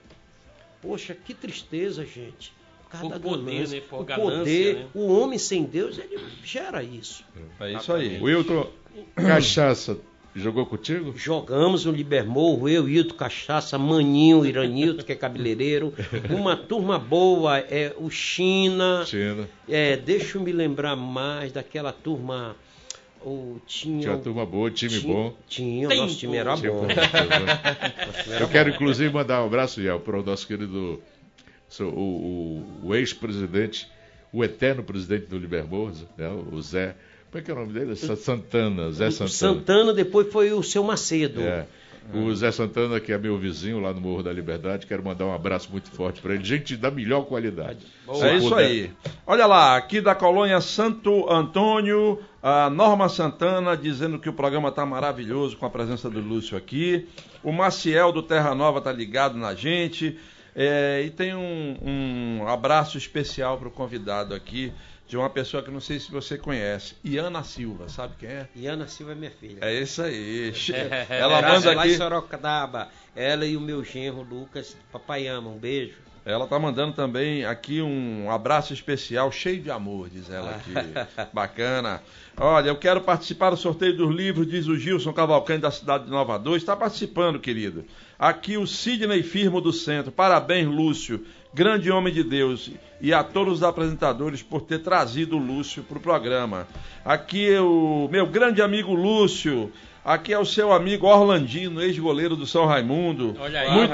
Poxa, que tristeza, gente. Por causa Por da poder, ganância. né? Por o ganância, poder, né? o homem sem Deus, ele gera isso. É isso aí. Wilton, cachaça, jogou contigo? Jogamos no Libermorro, eu, Hilton, Cachaça, Maninho, Iranilton, que é cabeleireiro. Uma turma boa, é o China. China. É, deixa eu me lembrar mais daquela turma. O, tinha, Tinha o- turma boa, time tinha- bom. Tinha, nosso time era bom. bom. Eu quero inclusive mandar um abraço para o nosso querido o, o- o ex-presidente, o eterno presidente do Libermoso, né, o Zé. Como é que é o nome dele? Sa- Santana, Zé Santana. Santana depois foi o seu Macedo. É. O Zé Santana, que é meu vizinho lá no Morro da Liberdade, quero mandar um abraço muito forte para ele. Gente da melhor qualidade. Se é isso aí. Olha lá, aqui da colônia Santo Antônio, a Norma Santana dizendo que o programa está maravilhoso com a presença do Lúcio aqui. O Maciel do Terra Nova tá ligado na gente. É, e tem um, um abraço especial para o convidado aqui, de uma pessoa que não sei se você conhece, Iana Silva, sabe quem é? Iana Silva é minha filha. É isso aí. É, ela manda aqui. Lá em Sorocaba, ela e o meu genro Lucas, papai ama, um beijo. Ela tá mandando também aqui um abraço especial, cheio de amor, diz ela aqui. Bacana. Olha, eu quero participar do sorteio dos livros, diz o Gilson Cavalcante da cidade de Nova 2. Está participando, querido. Aqui o Sidney Firmo do Centro. Parabéns, Lúcio grande homem de Deus, e a todos os apresentadores por ter trazido o Lúcio para o programa. Aqui é o meu grande amigo Lúcio. Aqui é o seu amigo Orlandino, ex-goleiro do São Raimundo. Olha aí, muito,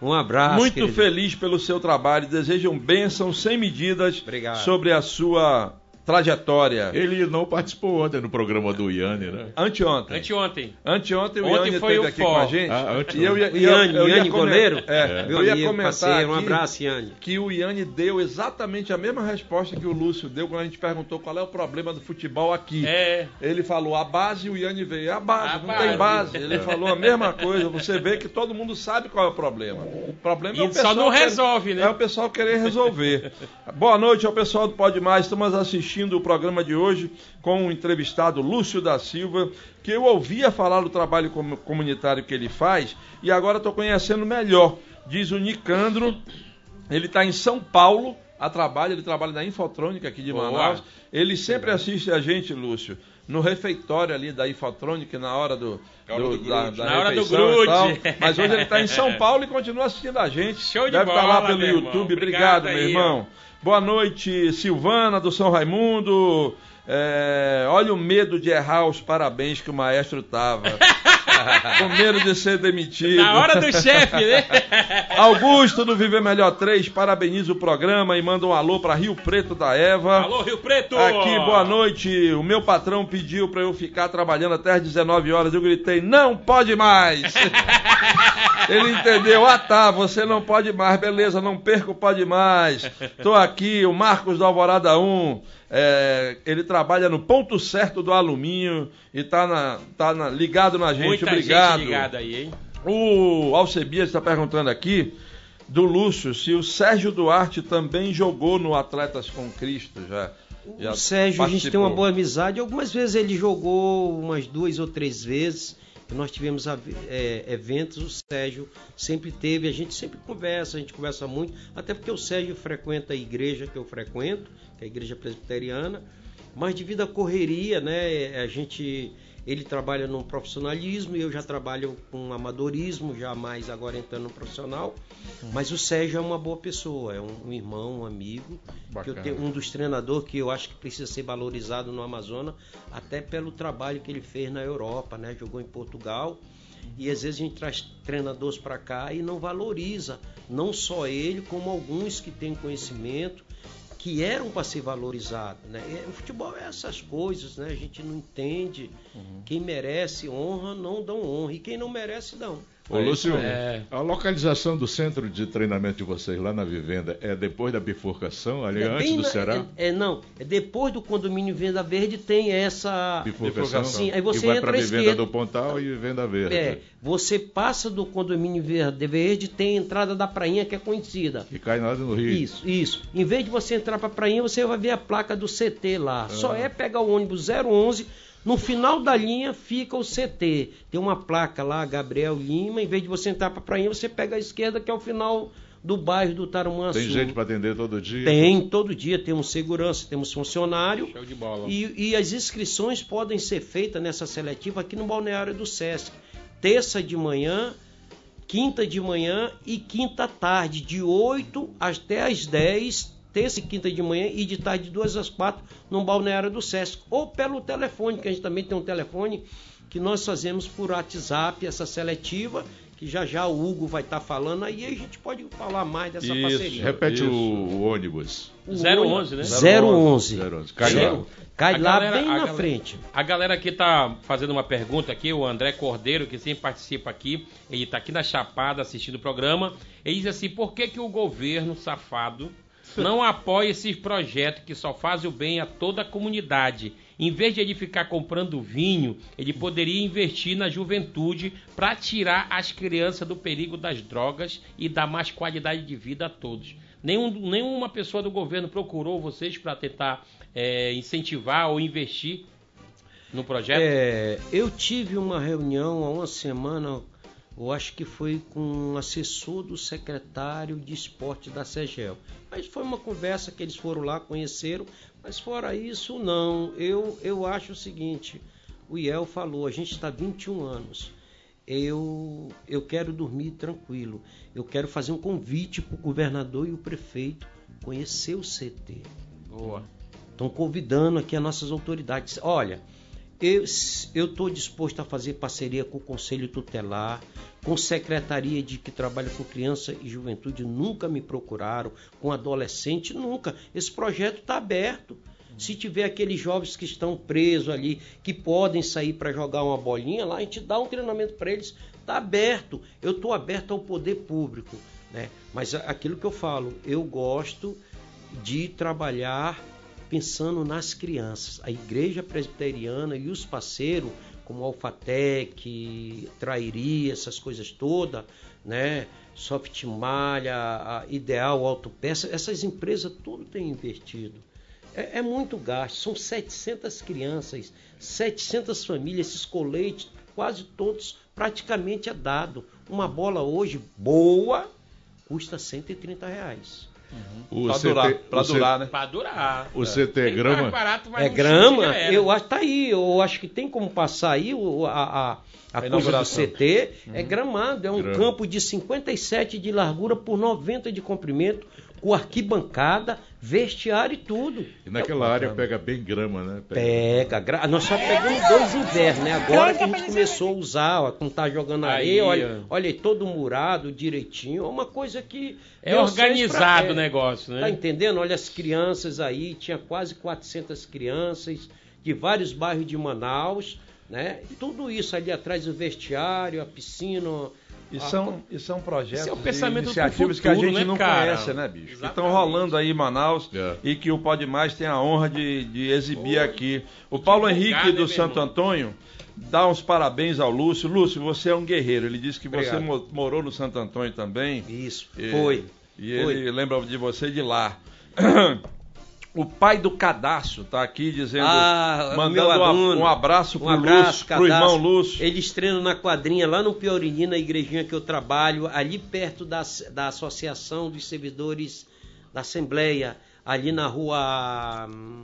um abraço. Muito querido. feliz pelo seu trabalho. Desejam bênçãos sem medidas Obrigado. sobre a sua trajetória. Ele não participou ontem no programa do Iane, né? Anteontem. Anteontem. Anteontem o Ontem Iane foi esteve o aqui com a gente. Ah, e eu, eu, Iane, eu, eu Iane goleiro? É, eu ia comentar parceiro, um abraço, Iane. que o Iane deu exatamente a mesma resposta que o Lúcio deu quando a gente perguntou qual é o problema do futebol aqui. É. Ele falou a base e o Iane veio. A base, A não base. tem base. Ele falou a mesma coisa. Você vê que todo mundo sabe qual é o problema. O problema é o E pessoal só não querer- resolve, né? É o pessoal querer resolver. Boa noite ao pessoal do Pode Mais. Estamos assistindo o programa de hoje com o entrevistado Lúcio da Silva, que eu ouvia falar do trabalho com- comunitário que ele faz e agora estou conhecendo melhor. Diz o Nicandro, ele está em São Paulo a trabalho, ele trabalha na Infotrônica aqui de. Manaus. Ele sempre assiste a gente, Lúcio, no refeitório ali da Infotrônica, na hora do, hora do da, grude. da Na hora do grude. tal. Mas hoje ele está em São Paulo e continua assistindo a gente. Show de Deve estar lá bola, pelo meu irmão. YouTube. Obrigado Obrigado, meu irmão. Boa noite, Silvana do São Raimundo. É, olha o medo de errar os parabéns que o maestro tava. Com medo de ser demitido. Na hora do chefe, né? Augusto do Viver Melhor 3 parabeniza o programa e manda um alô para Rio Preto da Eva. Alô, Rio Preto! Aqui, boa noite. O meu patrão pediu para eu ficar trabalhando até as 19 horas. Eu gritei: "Não pode mais". Ele entendeu. Ah, tá, você não pode mais. Beleza, não perco pode mais. Tô aqui, o Marcos do Alvorada 1. é, ele trabalha no ponto certo do alumínio e tá, na, tá na- ligado na gente. Muita Obrigado. gente ligada aí, hein? O Alcebias está perguntando aqui do Lúcio se o Sérgio Duarte também jogou no Atletas com Cristo já. já o Sérgio, a gente tem uma participou. boa amizade. Algumas vezes ele jogou umas duas ou três vezes. Nós tivemos é, eventos, o Sérgio sempre teve, a gente sempre conversa, a gente conversa muito, até porque o Sérgio frequenta a igreja que eu frequento, que é a igreja presbiteriana, mas devido à correria, né, a gente, ele trabalha no profissionalismo e eu já trabalho com amadorismo, já mais agora entrando no profissional, mas o Sérgio é uma boa pessoa, é um, um irmão, um amigo, que eu Bacana. tenho um dos treinadores que eu acho que precisa ser valorizado no Amazonas, até pelo trabalho que ele fez na Europa, né? Jogou em Portugal. E às vezes a gente traz treinadores para cá e não valoriza, não só ele, como alguns que têm conhecimento, que eram para ser valorizado, né? O futebol é essas coisas, né? A gente não entende. Quem merece honra, não dão honra. E quem não merece, dão. Ô, Lúcio, É. a localização do centro de treinamento de vocês lá na Vivenda é depois da bifurcação, ali É antes do na- Ceará? É, é, não, é depois do condomínio Venda Verde tem essa Bifurcação. Sim, aí você que vai entra para à Vivenda esquerda. do Pontal e Vivenda Verde. É, você passa do condomínio Verde Verde, tem a entrada da prainha que é conhecida. Que cai nada no Rio. Isso, isso. Em vez de você entrar pra prainha, você vai ver a placa do CT lá. Só é pegar o ônibus 011, no final da linha fica o CT. Tem uma placa lá, Gabriel Lima. Em vez de você entrar pra prainha, você pega a esquerda, que é o final do bairro do Tarumã Tem Sul. gente para atender todo dia? Tem, todo dia temos segurança, temos funcionário. Show de bola. E, e as inscrições podem ser feitas nessa seletiva aqui no balneário do Sesc. Terça de manhã, quinta de manhã e quinta tarde, de 8 até as 10, terça e quinta de manhã e de tarde de 2 às 4 no balneário do Sesc. Ou pelo telefone, que a gente também tem um telefone que nós fazemos por WhatsApp essa seletiva, que já já o Hugo vai estar falando, aí a gente pode falar mais dessa Isso, parceria. Repete Isso. o, o ônibus. O 011, né? 011. 011. Cai lá. Zero- Cai lá galera- bem na galera- frente. A galera aqui tá fazendo uma pergunta aqui, o André Cordeiro, que sempre participa aqui, ele tá aqui na Chapada assistindo o programa. Ele diz assim: por que, que o governo safado não apoia esses projetos que só fazem o bem a toda a comunidade? Em vez de ele ficar comprando vinho, ele poderia investir na juventude para tirar as crianças do perigo das drogas e dar mais qualidade de vida a todos. Nenhum, nenhuma pessoa do governo procurou vocês para tentar é, incentivar ou investir no projeto? É, eu tive uma reunião há uma semana, eu acho que foi com um assessor do secretário de esporte da CEGEL. Mas foi uma conversa que eles foram lá, conheceram, mas fora isso, não. Eu, eu acho o seguinte, o IEL falou, a gente está 21 anos. Eu, eu quero dormir tranquilo. Eu quero fazer um convite para o governador e o prefeito conhecer o CT. Boa. Estão convidando aqui as nossas autoridades. Olha, eu estou disposto a fazer parceria com o Conselho Tutelar, com Secretaria de que trabalha com criança e juventude, nunca me procuraram, com adolescente, nunca. Esse projeto está aberto. Se tiver aqueles jovens que estão presos ali, que podem sair para jogar uma bolinha lá, a gente dá um treinamento para eles. Está aberto. Eu estou aberto ao poder público. Né? Mas aquilo que eu falo, eu gosto de trabalhar pensando nas crianças. A igreja presbiteriana e os parceiros, como Alfatec, Trairi, essas coisas todas, né? Soft Malha, Ideal, Autopeça, essas empresas tudo têm investido. É, é, muito gasto, são 700 crianças, 700 famílias, esses coletes, quase todos praticamente é dado. Uma bola hoje boa custa 130 reais. Uhum. Pra durar, pra durar, né? Pra durar. O CT é grama? Barato, É grama? Eu acho tá aí. Eu acho que tem como passar aí o- a, a, a A coisa do. CT. É gramado. É um Grama. campo de 57 de largura por 90 de comprimento, com arquibancada, vestiário e tudo. E naquela área pega bem grama, né? Pega, gra- nós só pegamos dois invernos, né? Agora que a gente começou a usar, ó, quando tá jogando Aí, areia, olha, ó. olha aí, todo murado, direitinho, é uma coisa que... É organizado pra- o negócio, Tá né? entendendo? Olha as crianças aí, tinha quase 400 crianças de vários bairros de Manaus, né? E tudo isso ali atrás do vestiário, a piscina... E a- são, e são projetos é o e pensamento iniciativas pro que a futuro, gente né, não cara? conhece, né, bicho? Que estão rolando aí em Manaus É. e que o Pode Mais tem a honra de, de exibir aqui. O Paulo Henrique do Santo irmão? Antônio dá uns parabéns ao Lúcio. Lúcio, você é um guerreiro. Ele disse que você Obrigado. mo- morou no Santo Antônio também. Isso, E- foi. E Foi. ele lembra de você de lá. O pai do cadastro tá aqui dizendo, Ah, mandando um aluno. um abraço pro Um abraço, Lúcio, pro irmão. Lúcio. Eles treinam na quadrinha lá no Piorini, na igrejinha que eu trabalho, ali perto da, da Associação dos Servidores da Assembleia, ali na rua. hum,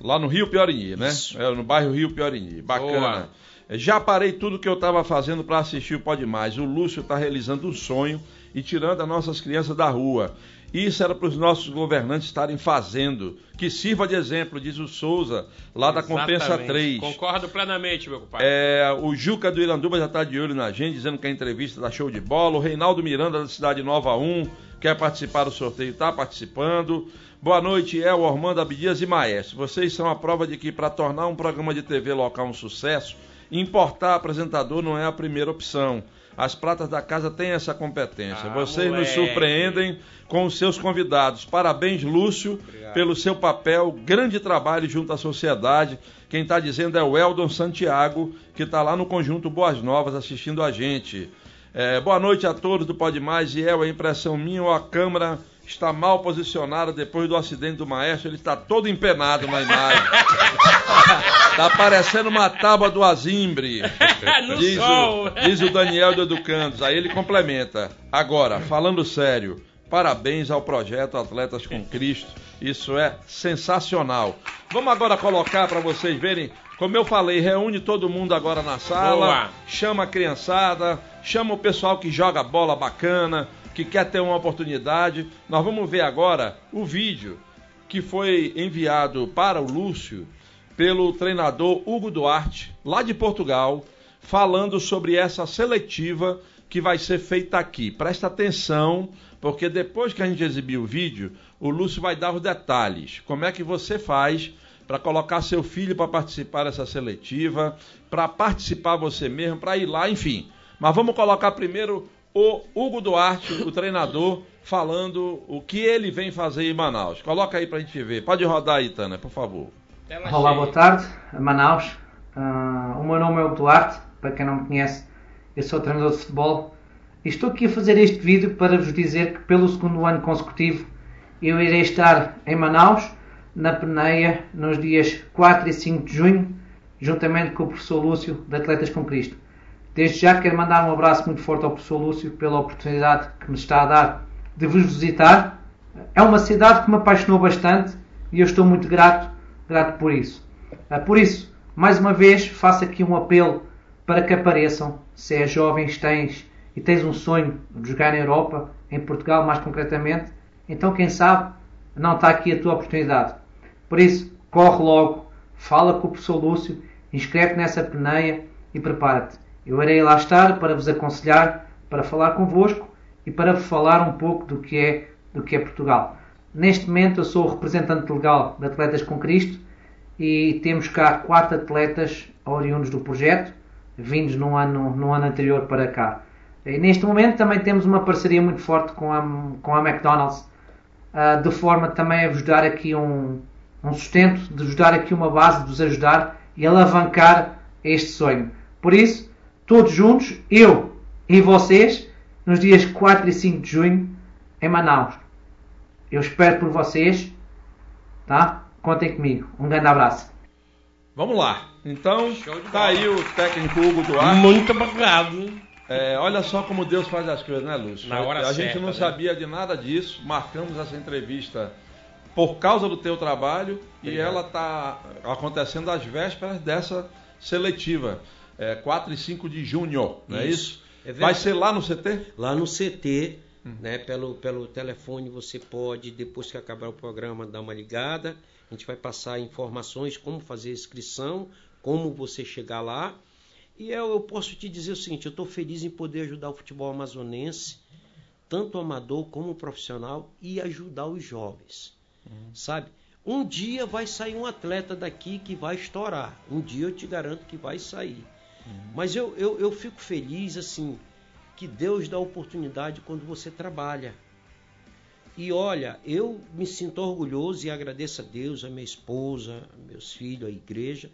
Lá no Rio Piorini, né? Isso. É, no bairro Rio Piorini. Bacana. Já parei tudo que eu estava fazendo para assistir o Pode Mais. O Lúcio está realizando um sonho e tirando as nossas crianças da rua. Isso era para os nossos governantes estarem fazendo. Que sirva de exemplo, diz o Souza, lá da Compensa Exatamente. 3. Concordo plenamente, meu compadre. É, o Juca do Iranduba já está de olho na gente, dizendo que a entrevista tá show de bola. O Reinaldo Miranda da Cidade Nova 1 quer participar do sorteio, está participando. Boa noite, El, Ormando Abdias e Maestro. Vocês são a prova de que para tornar um programa de TV local um sucesso, importar apresentador não é a primeira opção. As pratas da casa têm essa competência. Ah, Vocês nos moleque. surpreendem com os seus convidados. Parabéns, Lúcio, pelo seu papel, grande trabalho junto à sociedade. Quem está dizendo é o Eldon Santiago, que está lá no Conjunto Boas Novas assistindo a gente. É, boa noite a todos do Pode Mais. E é a impressão minha ou a câmera está mal posicionada depois do acidente do maestro. Ele está todo empenado na imagem. Tá parecendo uma tábua do Azimbre. Diz sol. o, diz o Daniel do Educandos. Aí ele complementa. Agora, falando sério, parabéns ao projeto Atletas com Cristo. Isso é sensacional. Vamos agora colocar para vocês verem. Como eu falei, reúne todo mundo agora na sala, Boa. chama a criançada, chama o pessoal que joga bola bacana, que quer ter uma oportunidade. Nós vamos ver agora o vídeo que foi enviado para o Lúcio pelo treinador Hugo Duarte, lá de Portugal, falando sobre essa seletiva que vai ser feita aqui. Presta atenção, porque depois que a gente exibir o vídeo, o Lúcio vai dar os detalhes. Como é que você faz para colocar seu filho para participar dessa seletiva, para participar você mesmo, para ir lá, enfim. Mas vamos colocar primeiro o Hugo Duarte, o treinador, falando o que ele vem fazer em Manaus. Coloca aí para a gente ver. Pode rodar aí, Tana, por favor. Olá, boa tarde, Manaus. Uh, o meu nome é Hugo Duarte, para quem não me conhece, eu sou treinador de futebol. E estou aqui a fazer este vídeo para vos dizer que pelo segundo ano consecutivo eu irei estar em Manaus na Peneia nos dias 4 e 5 de junho, juntamente com o professor Lúcio de Atletas com Cristo. Desde já quero mandar um abraço muito forte ao professor Lúcio pela oportunidade que me está a dar de vos visitar. É uma cidade que me apaixonou bastante e eu estou muito grato, grato por isso. Ah, por isso, mais uma vez, faço aqui um apelo para que apareçam, se é jovens tens e tens um sonho de jogar na Europa, em Portugal mais concretamente, então quem sabe não está aqui a tua oportunidade. Por isso, corre logo, fala com o professor Lúcio, inscreve nessa peneia e prepara-te. Eu irei lá estar para vos aconselhar, para falar convosco e para vos falar um pouco do que é, do que é Portugal. Neste momento eu sou o representante legal de Atletas com Cristo e temos cá quatro atletas oriundos do projeto, vindos no ano, no ano anterior para cá. E neste momento também temos uma parceria muito forte com a, com a McDonald's, uh, de forma também a vos dar aqui um, um sustento, de vos dar aqui uma base, de vos ajudar e alavancar este sonho. Por isso, todos juntos, eu e vocês, nos dias 4 e 5 de junho, em Manaus. Eu espero por vocês, tá? Contem comigo. Um grande abraço. Vamos lá. Então, tá aí o técnico Hugo Duarte. Muito obrigado. É, olha só como Deus faz as coisas, né, Lúcio? Na hora a certa, gente não né? sabia de nada disso, marcamos essa entrevista por causa do teu trabalho e Obrigado. ela está acontecendo às vésperas dessa seletiva. É, 4 e 5 de junho, não é isso? É Vai ser lá no CT? Lá no CT, né, pelo, pelo telefone você pode, depois que acabar o programa, dar uma ligada. A gente vai passar informações como fazer a inscrição, como você chegar lá. E eu, eu posso te dizer o seguinte, eu estou feliz em poder ajudar o futebol amazonense, tanto amador como profissional, e ajudar os jovens. Sabe? Um dia vai sair um atleta daqui que vai estourar. Um dia eu te garanto que vai sair. Mas eu, eu, eu fico feliz, assim, que Deus dá oportunidade quando você trabalha. E olha, eu me sinto orgulhoso e agradeço a Deus, a minha esposa, meus filhos, a igreja,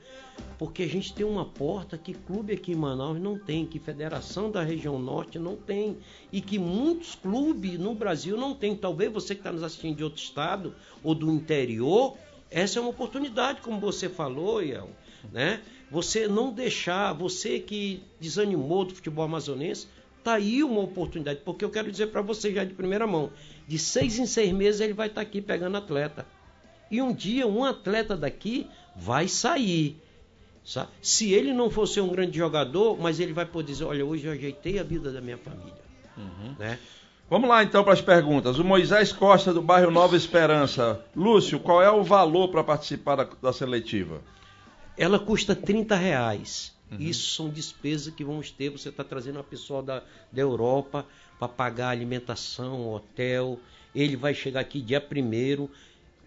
porque a gente tem uma porta que clube aqui em Manaus não tem, que federação da região norte não tem, e que muitos clubes no Brasil não tem. Talvez você que está nos assistindo de outro estado ou do interior, essa é uma oportunidade, como você falou, Iel, né? Você não deixar, você que desanimou do futebol amazonense, tá aí uma oportunidade, porque eu quero dizer para você já de primeira mão, de seis em seis meses ele vai estar aqui pegando atleta. E um dia um atleta daqui vai sair. sabe? Se ele não for ser um grande jogador, mas ele vai poder dizer, olha, hoje eu ajeitei a vida da minha família. Né? Vamos lá então para as perguntas. O Moisés Costa, do bairro Nova Esperança. Lúcio, qual é o valor para participar da, da seletiva? Ela custa 30 reais. Isso são despesas que vamos ter. Você está trazendo uma pessoa da, da Europa para pagar alimentação, hotel. Ele vai chegar aqui dia primeiro.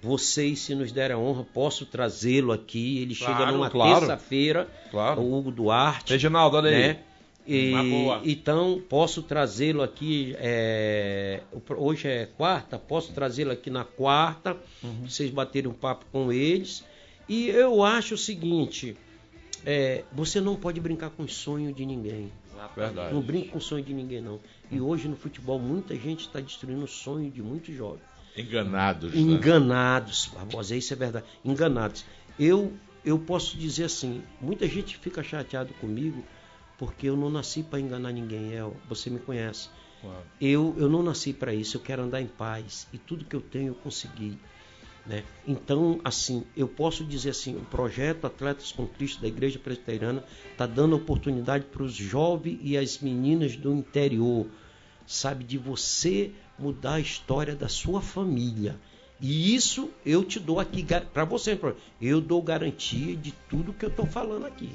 Vocês, se nos derem a honra, posso trazê-lo aqui. Ele chega Claro, numa claro. terça-feira. Claro. O Hugo Duarte. Reginaldo, olha aí. né? E, Uma boa. então, posso trazê-lo aqui. é, hoje é quarta, posso trazê-lo aqui na quarta, Uhum. vocês baterem um papo com eles. E eu acho o seguinte: é, você não pode brincar com o sonho de ninguém. Verdade. Não brinque com o sonho de ninguém, não. E hoje no futebol, muita gente está destruindo o sonho de muitos jovens. Enganados. né? Enganados, Barbosa, isso é verdade. Enganados. Eu, eu posso dizer assim, muita gente fica chateado comigo porque eu não nasci para enganar ninguém, El. Você me conhece. Claro. Eu, eu não nasci para isso, eu quero andar em paz. E tudo que eu tenho eu consegui. Né? Então, assim, eu posso dizer assim, o projeto Atletas com Cristo da Igreja Presbiteriana está dando oportunidade para os jovens e as meninas do interior, sabe, de você mudar a história da sua família. E isso eu te dou aqui para você, eu dou garantia de tudo que eu estou falando aqui.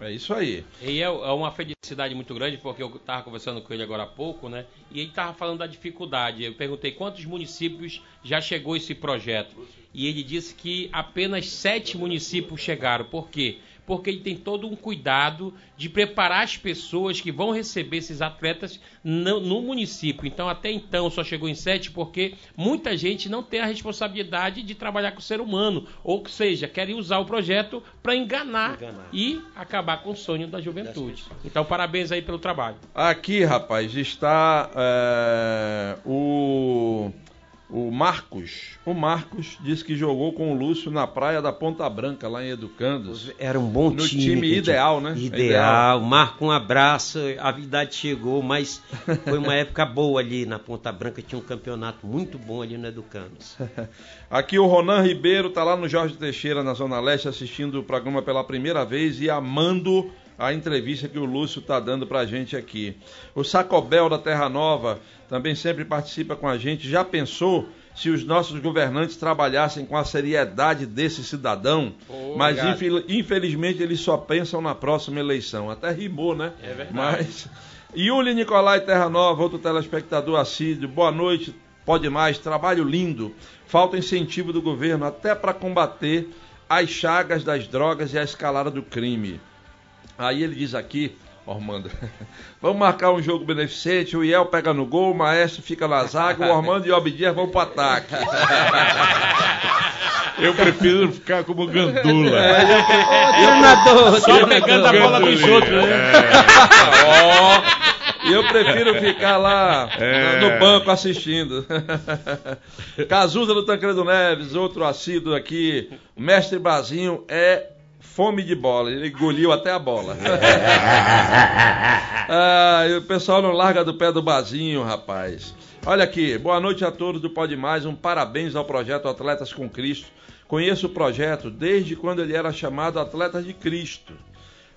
É isso aí. E é, é uma felicidade muito grande, porque eu estava conversando com ele agora há pouco, né? E ele estava falando da dificuldade. Eu perguntei quantos municípios já chegou esse projeto. E ele disse que apenas sete municípios chegaram. Por quê? Porque ele tem todo um cuidado de preparar as pessoas que vão receber esses atletas no, no, município. Então, até então, só chegou em sete porque muita gente não tem a responsabilidade de trabalhar com o ser humano, ou seja, querem usar o projeto para enganar, enganar, e acabar com o sonho da juventude. Então, parabéns aí pelo trabalho. Aqui, rapaz, está é, o o Marcos, o Marcos disse que jogou com o Lúcio na praia da Ponta Branca, lá em Educandos. Era um bom no time. time ideal, né? Ideal. ideal. Marco, um abraço. A idade chegou, mas foi uma época boa ali na Ponta Branca. Tinha um campeonato muito bom ali no Educandos. Aqui o Ronan Ribeiro está lá no Jorge Teixeira, na Zona Leste, assistindo o programa pela primeira vez e amando a entrevista que o Lúcio está dando para a gente aqui. O Sacobel da Terra Nova também sempre participa com a gente. Já pensou se os nossos governantes trabalhassem com a seriedade desse cidadão? Oh, mas infelizmente eles só pensam na próxima eleição. Até rimou, né? É verdade. Mas Yuli Nicolai Terra Nova, outro telespectador assíduo. Boa noite. Pode mais, trabalho lindo. Falta incentivo do governo até para combater as chagas das drogas e a escalada do crime. Aí ele diz aqui, Ormando, vamos marcar um jogo beneficente, o Iel pega no gol, o Maestro fica na zaga, o Ormando e o Abdias vão pro ataque. Eu prefiro ficar como gandula. É, eu, treinador, só pegando a bola dos outros. Né? E eu prefiro ficar lá é. no banco assistindo. Cazuza do Tancredo Neves, outro assíduo aqui. O mestre Brasinho é fome de bola. Ele engoliu até a bola. ah, o pessoal não larga do pé do bazinho, rapaz. Olha aqui, boa noite a todos do Pode Mais. Um parabéns ao projeto Atletas com Cristo. Conheço o projeto desde quando ele era chamado Atletas de Cristo.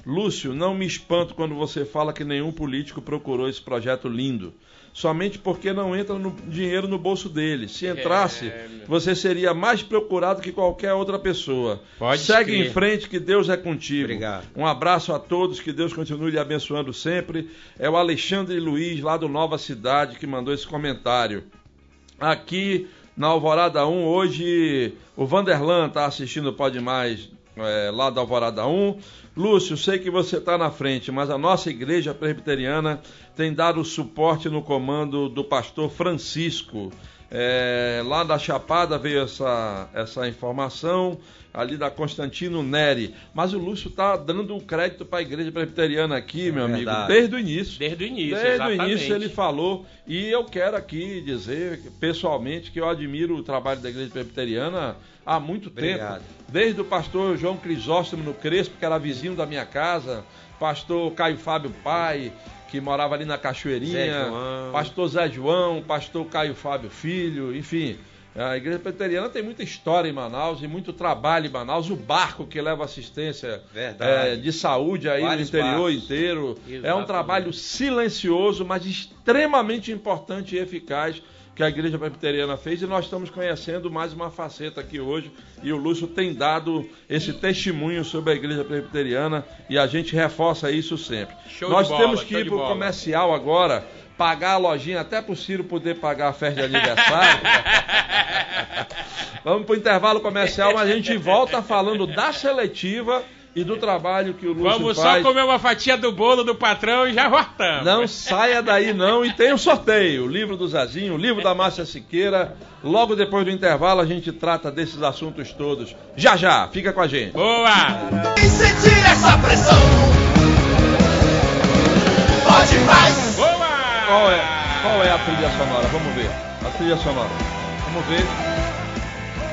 Lúcio, não me espanto quando você fala que nenhum político procurou esse projeto lindo somente porque não entra no dinheiro no bolso dele. Se entrasse, é... você seria mais procurado que qualquer outra pessoa. Pode Segue em frente, que Deus é contigo. Obrigado. Um abraço a todos, que Deus continue lhe abençoando sempre. É o Alexandre Luiz, lá do Nova Cidade, que mandou esse comentário. Aqui na Alvorada 1, hoje o Vanderlan está assistindo o Pode Mais é, lá da Alvorada 1. Lúcio, sei que você está na frente, mas a nossa igreja presbiteriana tem dado suporte no comando do pastor Francisco. É, lá da Chapada veio essa, essa informação, ali da Constantino Neri. Mas o Lúcio está dando um crédito para a igreja presbiteriana aqui, é meu verdade. amigo, desde o início. Desde o início, Desde exatamente. o início ele falou. E eu quero aqui dizer, pessoalmente, que eu admiro o trabalho da igreja presbiteriana há muito Obrigado. tempo. Desde o pastor João Crisóstomo no Crespo, que era vizinho da minha casa, pastor Caio Fábio Pai, que morava ali na Cachoeirinha, Zé pastor Zé João, pastor Caio Fábio Filho, enfim. A igreja presbiteriana tem muita história em Manaus e muito trabalho em Manaus. O barco que leva assistência é, de saúde aí Vários no interior barcos. inteiro. Exatamente. É um trabalho silencioso, mas extremamente importante e eficaz que a Igreja Presbiteriana fez e nós estamos conhecendo mais uma faceta aqui hoje e o Lúcio tem dado esse testemunho sobre a Igreja Presbiteriana e a gente reforça isso sempre. Show nós bola, temos que ir para o comercial agora, pagar a lojinha até para o Ciro poder pagar a festa de aniversário. Vamos para o intervalo comercial, mas a gente volta falando da seletiva e do trabalho que o Lúcio Vamos faz. Vamos só comer uma fatia do bolo do patrão e já voltamos. Não saia daí não e tem o um sorteio, o livro do Zazinho, o livro da Márcia Siqueira. Logo depois do intervalo a gente trata desses assuntos todos. Já já, fica com a gente. Boa! E sentir essa pressão. Pode mais. Boa! Qual é, qual é a trilha sonora? Vamos ver. A trilha sonora. Vamos ver.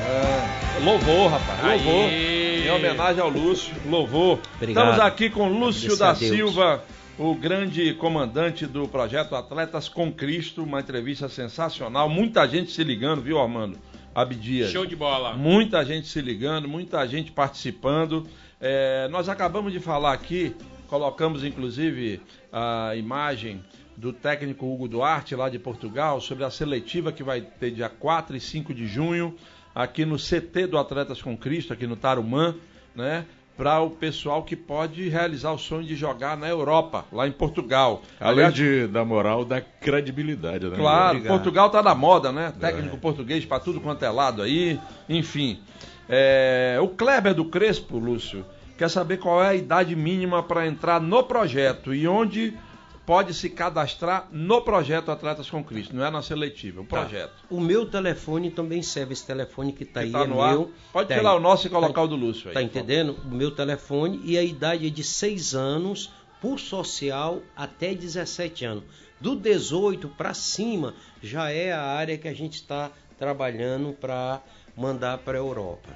É, louvor, rapaz. Louvor. Aê. Em homenagem ao Lúcio, louvor. Obrigado. Estamos aqui com Lúcio da Silva, o grande comandante do projeto Atletas com Cristo, uma entrevista sensacional. Muita gente se ligando, viu, Armando? Abdias. Show de bola. Muita gente se ligando, muita gente participando. É, nós acabamos de falar aqui, colocamos inclusive a imagem do técnico Hugo Duarte, lá de Portugal, sobre a seletiva que vai ter dia 4 e 5 de junho aqui no CT do Atletas com Cristo, aqui no Tarumã, né? para o pessoal que pode realizar o sonho de jogar na Europa, lá em Portugal. Além Aliás, de, da moral, da credibilidade, né? Claro, Obrigado. Portugal tá na moda, né? Técnico português para tudo quanto é lado aí, enfim. É, o Kleber do Crespo, Lúcio, quer saber qual é a idade mínima para entrar no projeto e onde pode se cadastrar no projeto Atletas com Cristo, não é na seletiva, o projeto. O meu telefone também serve, esse telefone que tá Que aí tá é no ar. meu. Pode Tá tirar aí. o nosso e colocar Tá- o do Lúcio aí. Tá entendendo? O meu telefone e a idade é de 6 anos por social até 17 anos. Do 18 para cima já é a área que a gente está trabalhando para mandar para a Europa.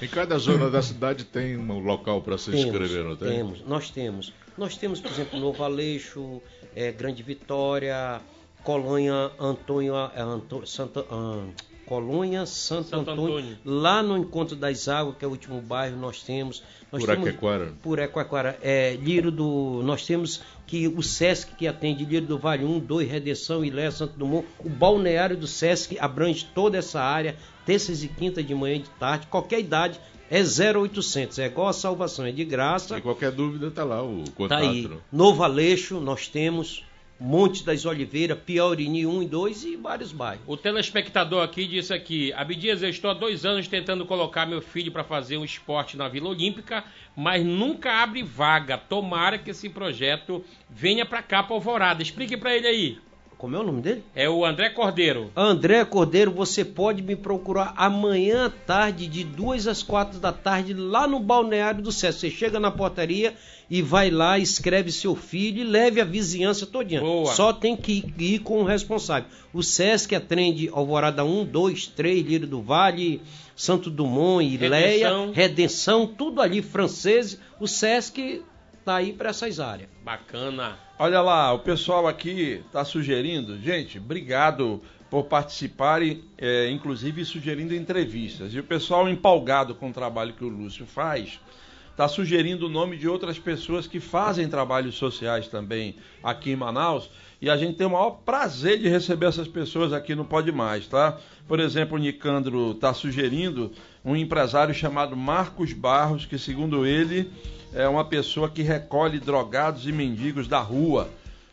Em cada zona da cidade tem um local para se inscrever, não tem? Temos, nós temos. Nós temos, por exemplo, Novo Aleixo, eh, Grande Vitória, Colônia Antônio, Anto- Santa, ah, Colônia Santo, Santo Antônio, Antônio. lá no Encontro das Águas, que é o último bairro, nós temos. Nós temos Puraquequara. Puraquequara, é, Lírio do. Nós temos que o Sesc que atende Lírio do Vale 1, 2, Redenção, Ilé, Santo Dumont, o balneário do Sesc abrange toda essa área, terças e quinta de manhã e de tarde, qualquer idade. É 0800, é igual a salvação, é de graça. E qualquer dúvida tá lá o Tá contato. aí. né? Novo Aleixo, nós temos. Monte das Oliveiras, Piaurini 1 e 2 e vários bairros. O telespectador aqui disse aqui, Abdias, eu estou há dois anos tentando colocar meu filho para fazer um esporte na Vila Olímpica, mas nunca abre vaga. Tomara que esse projeto venha para cá, para Alvorada. Explique para ele aí. Como é o nome dele? É o André Cordeiro. André Cordeiro, você pode me procurar amanhã à tarde, de 2 às 4 da tarde, lá no balneário do Sesc. Você chega na portaria e vai lá, escreve seu filho e leve a vizinhança todinha. Boa. Só tem que ir com o responsável. O Sesc atende Alvorada 1, 2, 3, Lírio do Vale, Santo Dumont, Ileia, Redenção. Redenção, tudo ali francês. O Sesc tá aí para essas áreas. Bacana. Olha lá, o pessoal aqui está sugerindo, gente, obrigado por participarem, é, inclusive sugerindo entrevistas. E o pessoal empolgado com o trabalho que o Lúcio faz, está sugerindo o nome de outras pessoas que fazem trabalhos sociais também aqui em Manaus. E a gente tem o maior prazer de receber essas pessoas aqui no Pode Mais, tá? Por exemplo, o Nicandro está sugerindo um empresário chamado Marcos Barros, que segundo ele é uma pessoa que recolhe drogados e mendigos da rua.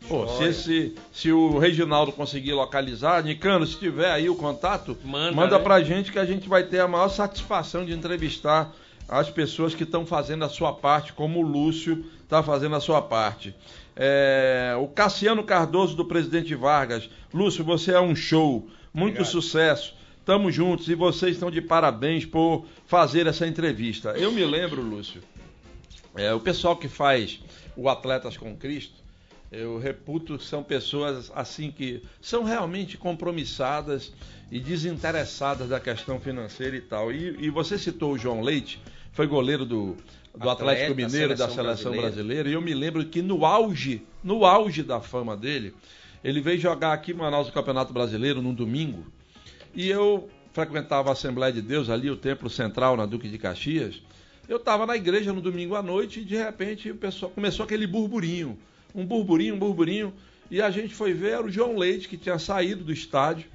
Pô, se, esse, se o Reginaldo conseguir localizar, Nicandro, se tiver aí o contato, Manda, manda né? pra gente que a gente vai ter a maior satisfação de entrevistar as pessoas que estão fazendo a sua parte, como o Lúcio está fazendo a sua parte. É, o Cassiano Cardoso do Presidente Vargas. Lúcio, você é um show. Muito sucesso. Tamo juntos e vocês estão de parabéns por fazer essa entrevista. Eu me lembro, Lúcio, é, o pessoal que faz o Atletas com Cristo, eu reputo que são pessoas assim que são realmente compromissadas e desinteressadas da questão financeira e tal. E, e você citou o João Leite, foi goleiro do, do Atleta, Atlético Mineiro da seleção seleção brasileira. brasileira. E eu me lembro que no auge, no auge da fama dele, ele veio jogar aqui em Manaus o Campeonato Brasileiro num domingo. E eu frequentava a Assembleia de Deus ali, o Templo Central na Duque de Caxias. Eu estava na igreja no domingo à noite e de repente o pessoal começou aquele burburinho, um burburinho, um burburinho, e a gente foi ver era o João Leite que tinha saído do estádio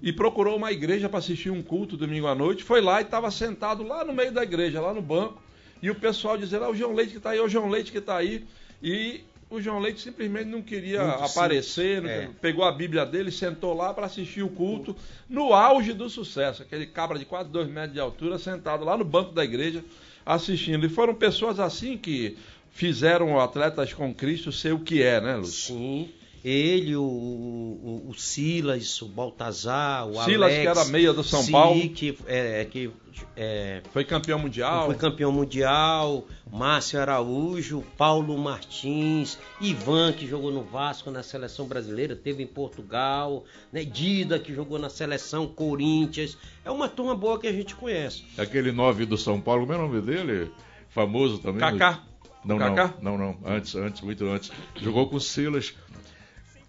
e procurou uma igreja para assistir um culto domingo à noite, foi lá e estava sentado lá no meio da igreja, lá no banco, e o pessoal dizendo: "Ah, o João Leite que está aí, o João Leite que está aí". E o João Leite simplesmente não queria Muito aparecer, não é. pegou a Bíblia dele, sentou lá para assistir o culto, no auge do sucesso. Aquele cabra de quase dois metros de altura, sentado lá no banco da igreja, assistindo. E foram pessoas assim que fizeram o Atletas com Cristo ser o que é, né, Lúcio? Sim. Ele, o, o, o Silas, o Baltazar, o Silas, Alex, que era meia do São Sim, Paulo. que, é, que é, Foi campeão mundial. foi campeão mundial, Márcio Araújo, Paulo Martins, Ivan, que jogou no Vasco na seleção brasileira, teve em Portugal, né? Dida, que jogou na seleção Corinthians. É uma turma boa que a gente conhece. Aquele 9 do São Paulo, como é o nome dele? Famoso também. Kaká. Não, Kaká? não, não, não. Antes, antes, muito antes. Jogou com o Silas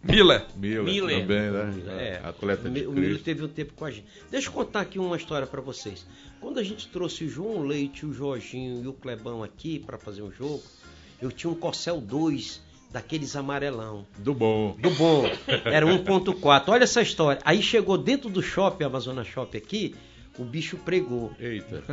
Miller. Miller, Miller. também, né? É, Atleta de o Milo Cristo. teve um tempo com a gente. Deixa eu contar aqui uma história pra vocês. Quando a gente trouxe o João Leite, o Jorginho e o Clebão aqui pra fazer um jogo, eu tinha um Corcel 2 daqueles amarelão. Do bom. Do bom. Era 1.4. Olha essa história. Aí chegou dentro do shopping, Amazônia Shopping aqui, o bicho pregou. Eita.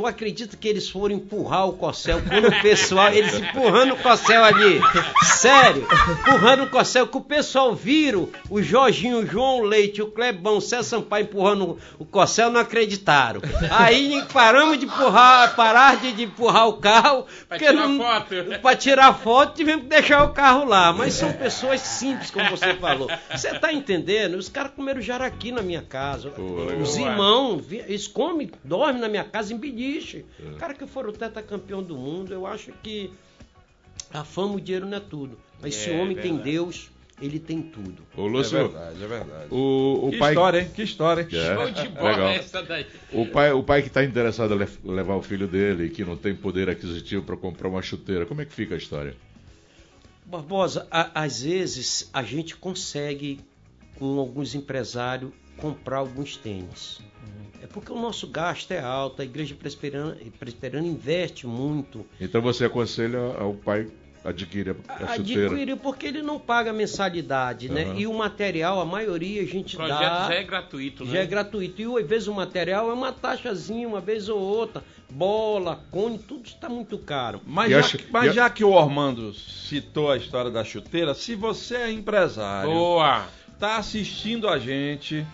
Tu acredita que eles foram empurrar o Cossel quando o pessoal, eles empurrando o Cossel ali, sério, empurrando o Cossel, que o pessoal viram o Jorginho, o João Leite, o Clebão, o César Sampaio empurrando o Cossel, não acreditaram. Aí paramos de empurrar, parar de, de empurrar o carro, Pra porque tirar não- foto. pra tirar foto, tivemos que deixar o carro lá. Mas são pessoas simples, como você falou. Você tá entendendo? Os caras comeram jaraqui na minha casa. Os legal. irmãos, eles comem, dormem na minha casa em beliche. Cara que foram tetracampeão do mundo, eu acho que a fama, o dinheiro não é tudo. Mas se É, o homem tem verdade. Deus, ele tem tudo. Ô, É Lúcio, verdade, é verdade. o, o que pai. história, hein? Que história, hein? É, Show de bola legal. essa daí. O pai, o pai que está interessado em le- levar o filho dele e que não tem poder aquisitivo para comprar uma chuteira, como é que fica a história? Barbosa, a- às vezes a gente consegue, com alguns empresários, comprar alguns tênis. Porque o nosso gasto é alto, a igreja presbiteriana, presbiteriana investe muito. Então você aconselha ao pai adquirir a, a chuteira. Adquirir porque ele não paga mensalidade, né? E o material, a maioria a gente O projeto dá. já é gratuito, né? já é gratuito. E às vezes o material é uma taxazinha, uma vez ou outra. Bola, cone, tudo está muito caro. Mas, já, acho- que, mas a- já que o Ormando citou a história da chuteira, se você é empresário, Boa. tá assistindo a gente,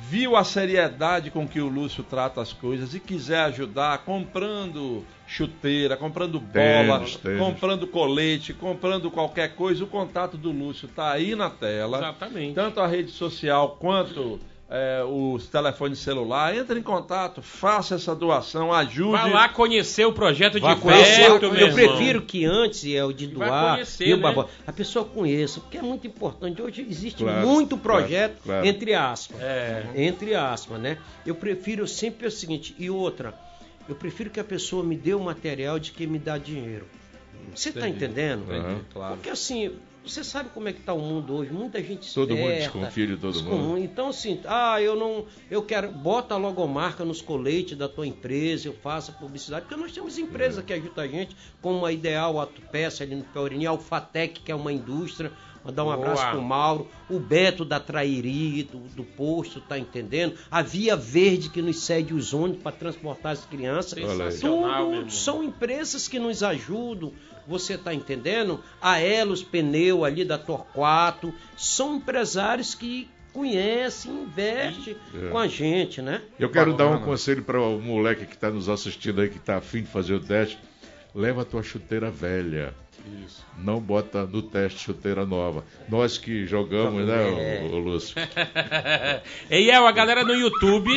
viu a seriedade com que o Lúcio trata as coisas e quiser ajudar comprando chuteira, comprando bola, Tênis, tênis. comprando colete, comprando qualquer coisa, o contato do Lúcio tá aí na tela. Exatamente. Tanto a rede social quanto é, os telefones celular. Entre em contato, faça essa doação, ajude. Vai lá conhecer o projeto de Vá perto, eu irmão. prefiro que antes é o de doar conhecer, e o né? A pessoa conheça, porque é muito importante. Hoje existe Claro, muito claro, projeto, claro. entre aspas. É. Entre aspas, né? Eu prefiro sempre o seguinte, e outra, eu prefiro que a pessoa me dê o material de que me dá dinheiro. Você está entendendo? Claro. Porque assim, você sabe como é que está o mundo hoje, muita gente Todo mundo esperta, desconfia de todo descon- mundo. Então assim, ah, eu não, eu quero, bota a logomarca nos coletes da tua empresa, eu faço a publicidade, porque nós temos empresas que ajudam a gente, como a Ideal Autopeça ali no Peorini, a Alfatec, que é uma indústria, Mandar um Boa. abraço pro Mauro, o Beto da Trairi, do, do posto, tá entendendo? A Via Verde que nos cede os ônibus para transportar as crianças. Tudo são empresas que nos ajudam, você tá entendendo? A Elos Pneu ali da Torquato, são empresários que conhecem, investem É. com a gente, né? Eu quero dar um conselho para o moleque que está nos assistindo aí, que está afim de fazer o teste. Leva a tua chuteira velha. Não bota no teste chuteira nova. Nós que jogamos, né, o, Lúcio? E é, a galera no YouTube,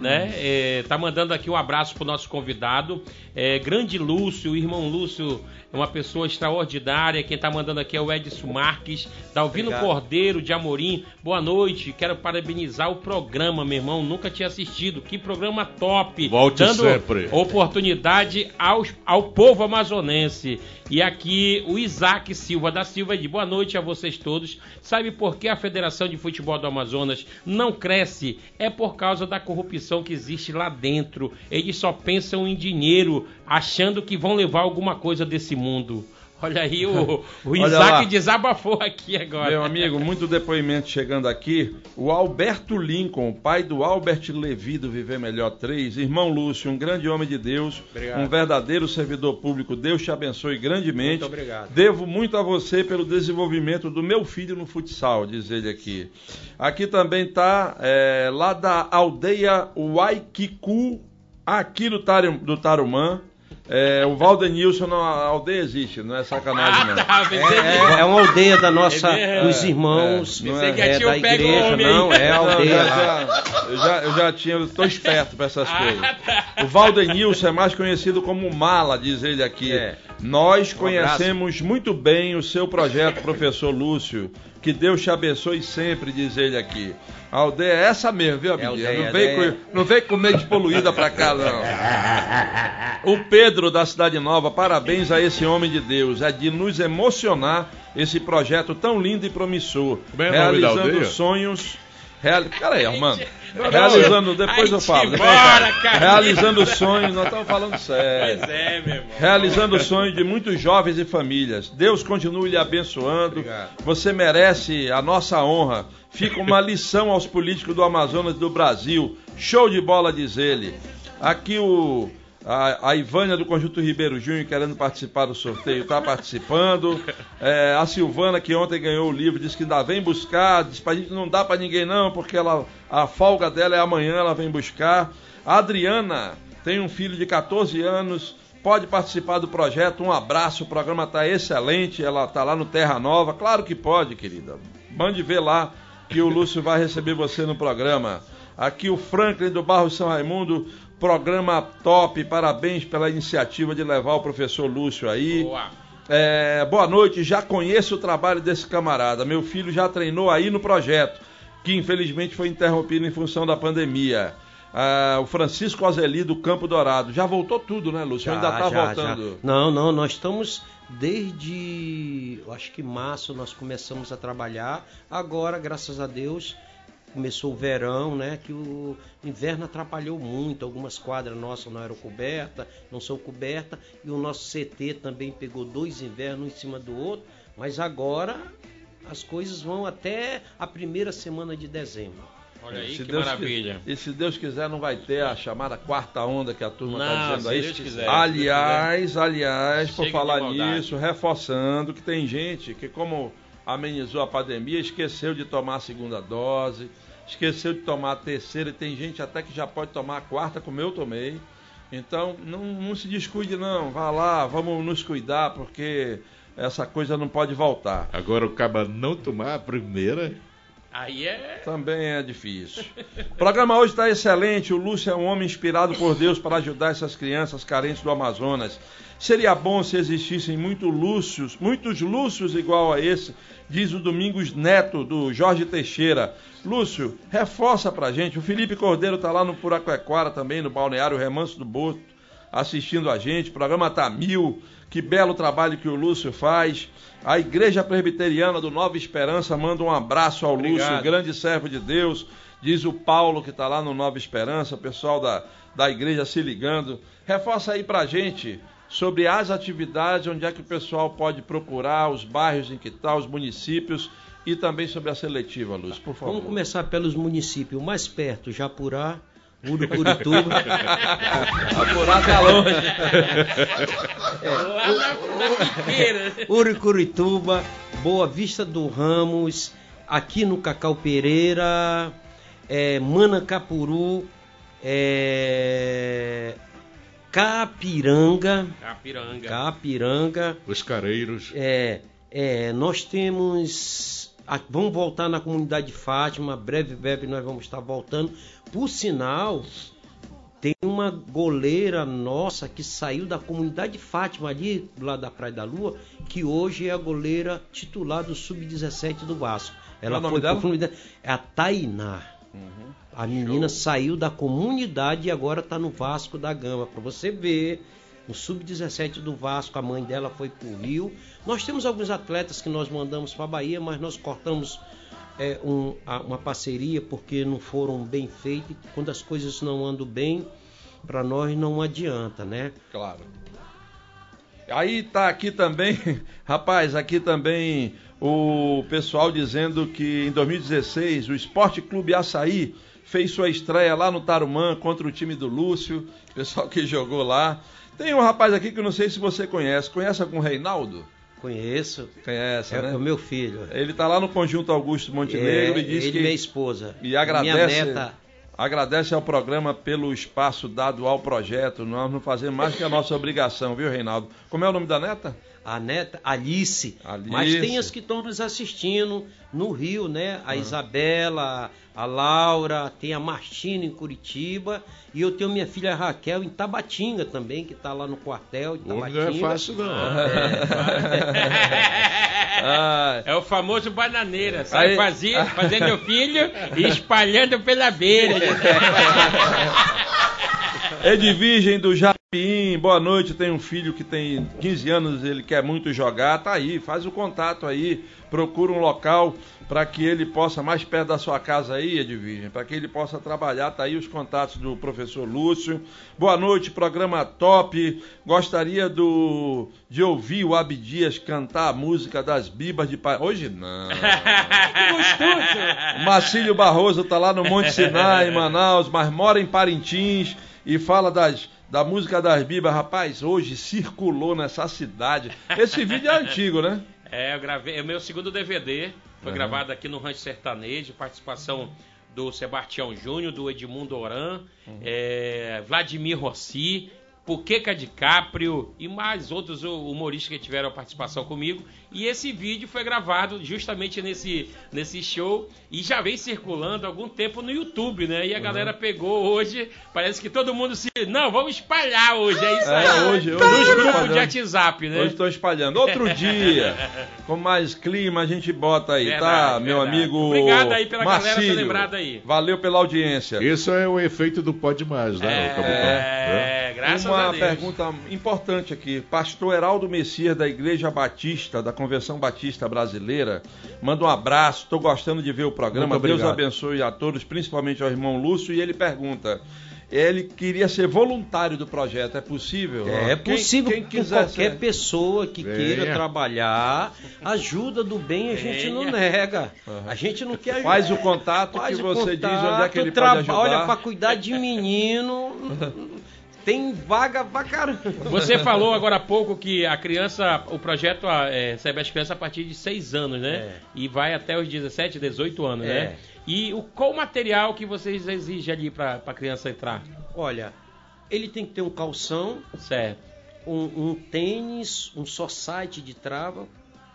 né? é, tá mandando aqui um abraço pro nosso convidado. É, grande Lúcio, o irmão Lúcio é uma pessoa extraordinária. Quem tá mandando aqui é o Edson Marques. Dalvino Obrigado. Cordeiro de Amorim. Boa noite. Quero parabenizar o programa, meu irmão. Nunca tinha assistido. Que programa top. Volte Dando sempre. oportunidade aos, ao povo amazonense. E aqui o Isaac Silva da Silva de boa noite a vocês todos. Sabe por que a Federação de Futebol do Amazonas não cresce? É por causa da corrupção que existe lá dentro. Eles só pensam em dinheiro, achando que vão levar alguma coisa desse mundo. Olha aí, o, o Isaac desabafou aqui agora. Meu amigo, muito depoimento chegando aqui. O Alberto Lincoln, pai do Albert Levi do Viver Melhor 3, irmão Lúcio, um grande homem de Deus, Obrigado. um verdadeiro servidor público. Deus te abençoe grandemente. Muito obrigado. Devo muito a você pelo desenvolvimento do meu filho no futsal, diz ele aqui. Aqui também tá é, lá da aldeia Waikiku, aqui do, Tarum, do Tarumã. É, o Valdenilson, não, a aldeia existe, não é sacanagem não. Tá, que- É, é uma aldeia da nossa, É dos irmãos, É, não é, tinha da pego igreja, aí. não, é a Não, aldeia lá. já- eu, já, eu já tinha, eu tô esperto pra essas Ah, coisas. tá. O Valdenilson é mais conhecido como Mala, diz ele aqui. É. Nós Um conhecemos muito bem o seu projeto, professor Lúcio. Que Deus te abençoe sempre, diz ele aqui. A aldeia é essa mesmo, viu, Abdias? aldeia, não, vem com, não vem com mente poluída pra cá, não. O Pedro da Cidade Nova, parabéns a esse homem de Deus. É de nos emocionar esse projeto tão lindo e promissor. Como é realizando aldeia? sonhos. Real... Peraí, Armando. Realizando, depois eu falo. depois cara. Realizando sonhos, nós estamos falando sério. Pois é, meu irmão. Realizando o sonho de muitos jovens e famílias. Deus continue lhe abençoando. Obrigado. Você merece a nossa honra. Fica uma lição aos políticos do Amazonas e do Brasil. Show de bola, diz ele. Aqui o. A, a Ivânia do Conjunto Ribeiro Júnior querendo participar do sorteio, está participando. É, a Silvana, que ontem ganhou o livro, disse que ainda vem buscar. Diz pra gente não dá para ninguém não, porque ela, a folga dela é amanhã, ela vem buscar. A Adriana tem um filho de 14 anos, pode participar do projeto. Um abraço, o programa está excelente. Ela está lá no Terra Nova. Claro que pode, querida. Mande ver lá que o Lúcio vai receber você no programa. Aqui o Franklin do Barro São Raimundo, programa top. Parabéns pela iniciativa de levar o professor Lúcio aí. Boa. É, boa noite, já conheço o trabalho desse camarada. Meu filho já treinou aí no projeto, que infelizmente foi interrompido em função da pandemia. Ah, o Francisco Azeli do Campo Dourado. Já voltou tudo, né, Lúcio? Ainda está já, voltando. já. Não, não, nós estamos desde, acho que março nós começamos a trabalhar. Agora, graças a Deus, começou o verão, né? Que o inverno atrapalhou muito. Algumas quadras nossas não eram cobertas, não são cobertas. E o nosso CT também pegou dois invernos um em cima do outro. Mas agora as coisas vão até a primeira semana de dezembro. Olha aí Se que Deus maravilha. qui- E se Deus quiser, não vai ter a chamada quarta onda que a turma está Não, dizendo se aí. Deus quiser, aliás, aliás, por falar nisso, reforçando que tem gente que, como amenizou a pandemia, esqueceu de tomar a segunda dose, esqueceu de tomar a terceira, e tem gente até que já pode tomar a quarta, como eu tomei. Então, não, não se descuide, não. Vá lá, vamos nos cuidar, porque essa coisa não pode voltar. Agora o caba não tomar a primeira. Aí é. Também é difícil. O programa hoje está excelente. O Lúcio é um homem inspirado por Deus para ajudar essas crianças carentes do Amazonas. Seria bom se existissem muito Lúcios, muitos Lúcios igual a esse, diz o Domingos Neto, do Jorge Teixeira. Lúcio, reforça pra gente. O Felipe Cordeiro está lá no Puraquequara também, no Balneário Remanso do Boto, assistindo a gente. O programa tá mil. Que belo trabalho que o Lúcio faz. A Igreja Presbiteriana do Nova Esperança manda um abraço ao Obrigado. Lúcio, grande servo de Deus. Diz o Paulo que está lá no Nova Esperança, o pessoal da, da igreja se ligando. Reforça aí pra gente sobre as atividades, onde é que o pessoal pode procurar, os bairros em que está, os municípios e também sobre a seletiva, Lúcio, por favor. Vamos começar pelos municípios mais perto, Japurá, Urucurituba. Tá longe. Lá na, na piqueira. Urucurituba, Boa Vista do Ramos, aqui no Cacau Pereira, é, Manacapuru, é, Capiranga, Capiranga. Capiranga, Os careiros. é, é, nós temos. a- vamos voltar na comunidade de Fátima, breve, breve nós vamos estar voltando. Por sinal, tem uma goleira nossa que saiu da comunidade de Fátima, ali do lado da Praia da Lua, que hoje é a goleira titular do Sub-17 do Vasco. Ela Qual é o nome foi dela? pro Fluminense. É a Tainá. A menina saiu da comunidade e agora está no Vasco da Gama. Para você ver, o sub-17 do Vasco, a mãe dela foi pro Rio. Nós temos alguns atletas que nós mandamos para Bahia, mas nós cortamos é, um- a- uma parceria porque não foram bem feitas. Quando as coisas não andam bem, para nós não adianta, né? Claro. Aí tá aqui também, rapaz, aqui também o pessoal dizendo que em 2016 o Esporte Clube Açaí fez sua estreia lá no Tarumã contra o time do Lúcio, pessoal que jogou lá. Tem um rapaz aqui que eu não sei se você conhece. Conhece algum Reinaldo? Conheço. Conhece, É, né? o meu filho. Ele tá lá no Conjunto Augusto Montenegro É, e diz ele que e minha esposa. e agradece, Minha neta. agradece ao programa pelo espaço dado ao projeto. Nós não fazemos mais que a nossa obrigação, viu, Reinaldo? Como é o nome da neta? a neta Alice. Alice. Mas tem as que estão nos assistindo no Rio, né? A Isabela, a Laura, tem a Martina em Curitiba e eu tenho minha filha Raquel em Tabatinga também, que está lá no quartel de Homem Tabatinga. não é fácil, não. Ah, É o famoso bananeira. Sai fazia, fazendo filho e espalhando pela beira. Edvigem do Japim, boa noite. Tem um filho que tem 15 anos, ele quer muito jogar. Tá aí, faz o contato aí. Procura um local para que ele possa, mais perto da sua casa aí, Edvigem, para que ele possa trabalhar. Tá aí os contatos do professor Lúcio. Boa noite, programa top. Gostaria do, de ouvir o Abdias cantar a música das Bibas de Pai. Hoje não. O Marcílio Barroso tá lá no Monte Sinai, em Manaus, mas mora em Parintins e fala das, da música das Bibas. Rapaz, hoje circulou nessa cidade. Esse vídeo é antigo, né? É, eu gravei. É o meu segundo DVD. Foi Uhum. gravado aqui no Rancho Sertanejo, participação do Sebastião Júnior, do Edmundo Oran, Uhum. é, Vladimir Rossi, Puqueca DiCaprio e mais outros humoristas que tiveram participação comigo. E esse vídeo foi gravado justamente nesse, nesse show e já vem circulando há algum tempo no YouTube, né? Uhum. E a galera pegou hoje, parece que todo mundo se. Não, vamos espalhar hoje, é isso aí. É, hoje- hoje Nos grupos espalhando. de WhatsApp, né? Hoje estou espalhando. Outro dia, com mais clima, a gente bota aí, tá, Verdade, meu verdade. amigo? Obrigado aí pela galera ter Marcílio. lembrado aí. Valeu pela audiência. Isso é o efeito do Pode Mais, né, capitão? É, graças Uma a Deus. pergunta importante aqui. Pastor Heraldo Messias, da Igreja Batista, da Convenção Batista Brasileira, manda um abraço. Estou gostando de ver o programa. Deus abençoe a todos, principalmente ao irmão Lúcio. E ele pergunta: ele queria ser voluntário do projeto, é possível? É Quem- possível quem quiser qualquer ser. pessoa que Venha. queira trabalhar, ajuda do bem a gente não Venha. nega. A gente não quer Faz o contato Faz que o você diz onde é contato, que ele traba- pode ajudar. Olha, para cuidar de menino, tem vaga pra caramba. Você falou agora há pouco que a criança, o projeto é, recebe as crianças a partir de 6 anos, né? É. E vai até os 17, 18 anos, É. né? E o, qual o material que vocês exigem ali pra, pra criança entrar? Olha, ele tem que ter um calção, Certo. um, um tênis, um só site de trava,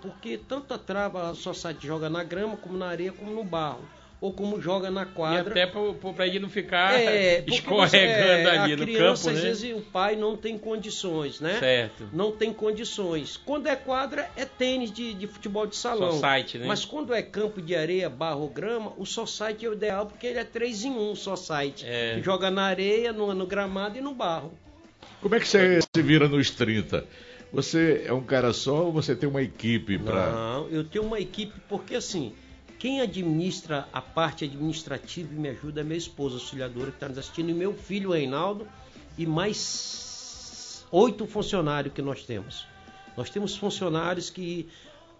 porque tanto a trava, só site joga na grama, como na areia, como no barro. Ou como joga na E quadra. até pro, pro, pra ele não ficar É, porque escorregando você- é, ali a no criança, campo, às né? vezes o pai não tem condições, né? Certo. Não tem condições. Quando é quadra, é tênis de, de futebol de salão. Society, né? Mas quando é campo de areia, barro grama, o society é o ideal porque ele é 3 em 1, o society. É. Joga na areia, no, no gramado e no barro. Como é que você se vira nos 30? Você é um cara só ou você tem uma equipe para. Não, eu tenho uma equipe, porque assim, quem administra a parte administrativa e me ajuda é minha esposa, auxiliadora, que está nos assistindo, e meu filho Reinaldo, e mais oito funcionários que nós temos. Nós temos funcionários que